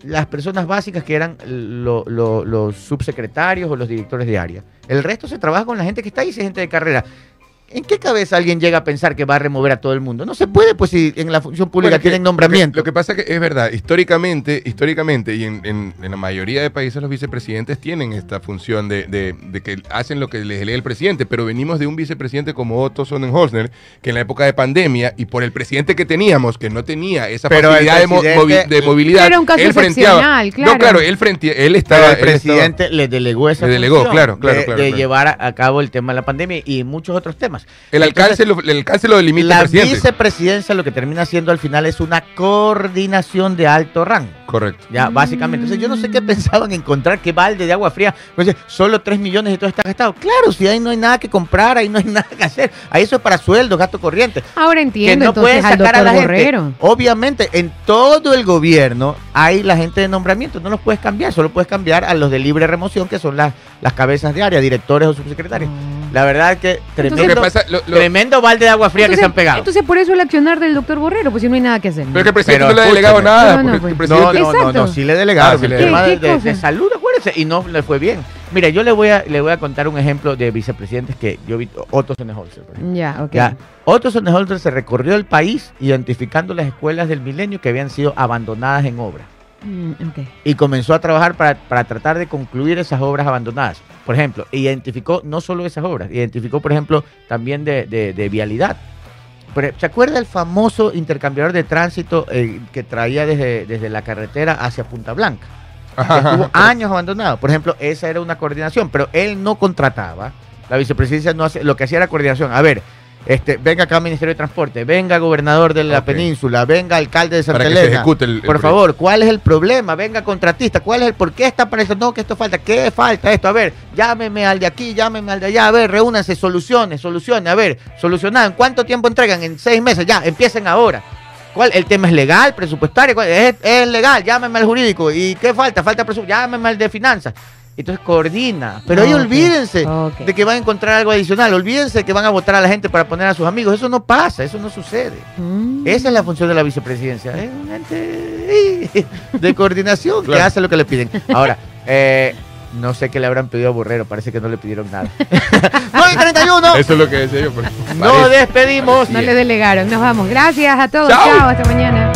las personas básicas que eran lo- lo- los subsecretarios o los directores de área. El resto se trabaja con la gente que está ahí, si es gente de carrera. ¿En qué cabeza alguien llega a pensar que va a remover a todo el mundo? No se puede, pues si en la función pública Bueno, que- tienen nombramiento. Lo que, lo que pasa es que es verdad, históricamente, históricamente y en, en- en la mayoría de países los vicepresidentes tienen esta función de, de- de que hacen lo que les lee el presidente, pero venimos de un vicepresidente como Otto Sonnenholzner, que en la época de pandemia y por el presidente que teníamos, que no tenía esa Pero facilidad de, movi- de movilidad, Era un caso él frenteaba. claro. No, claro, él frentea, él estaba... Pero el él estaba- presidente le delegó esa Le delegó, función claro, claro, de, claro, de claro. llevar a cabo el tema de la pandemia y muchos otros temas. El, alcance Entonces, lo, el alcance lo delimita la el presidente. vicepresidencia lo que termina siendo al final es una coordinación de alto rango. Correcto. Ya, básicamente. Entonces yo no sé qué pensaban encontrar, qué balde de agua fría. Pues dice, solo 3 millones y todo está gastado. Claro, si ahí no hay nada que comprar, ahí no hay nada que hacer. Ahí eso es para sueldos, gasto corriente. Ahora Que entiendo no pueden entonces al sacar a doctor la Borrero. gente. Obviamente, en todo el gobierno hay la gente de nombramiento. No los puedes cambiar, solo puedes cambiar a los de libre remoción, que son las, las cabezas de área, directores o subsecretarios. La verdad es que tremendo, Lo que pasa- lo- lo- tremendo balde de agua fría que se han pegado. Entonces, por eso el accionar del doctor Borrero, pues si no hay nada que hacer. Pero es que el presidente Pero no le ha delegado nada. No, no, pues. No, no, no, no, sí le delegaron Ah, sí el tema de, ¿Qué de- salud, acuérdense, y no le fue bien. Mira, yo le voy a le voy a contar un ejemplo de vicepresidentes que yo vi, Otto Sonnenholzer. por ejemplo. Ya, ok. Ya, Otto Sonnenholzer se recorrió el país identificando las escuelas del milenio que habían sido abandonadas en obra Mm, y comenzó a trabajar para, para tratar de concluir esas obras abandonadas. Por ejemplo, identificó no solo esas obras, identificó, por ejemplo, también de, de- de vialidad. Pero, ¿Se acuerda el famoso intercambiador de tránsito eh, que traía desde, desde la carretera hacia Punta Blanca? Ajá, estuvo ajá. años abandonado. Por ejemplo, esa era una coordinación, pero él no contrataba. La vicepresidencia no hace, lo que hacía era coordinación. A ver, Este, venga acá Ministerio de Transporte, venga gobernador de la península, venga alcalde de Santa Para que se Elena. ejecute el- el Por proyecto. favor, ¿cuál es el problema? Venga contratista, ¿cuál es el por qué está esto? No, que esto falta, ¿qué falta esto? A ver, llámeme al de aquí, llámeme al de allá, a ver, reúnanse, soluciones, soluciones, a ver, solucionar. ¿En cuánto tiempo entregan? En seis meses, ya, empiecen ahora. ¿Cuál? El tema es legal, presupuestario, ¿cuál? Es, es legal, llámeme al jurídico. ¿Y qué falta? Falta presupuesto, llámeme al de finanzas. Entonces coordina. Pero ahí Ok, olvídense ok. de que van a encontrar algo adicional. Olvídense de que van a votar a la gente para poner a sus amigos. Eso no pasa, eso no sucede. Mm. Esa es la función de la vicepresidencia. Es un ente de coordinación que hace lo que le piden. Ahora, eh, no sé qué le habrán pedido a Borrero. Parece que no le pidieron nada. 9 y 31. Eso es lo que decía yo. Nos parece. despedimos. No le delegaron. Nos vamos. Gracias a todos. Chao. Chao. Hasta mañana.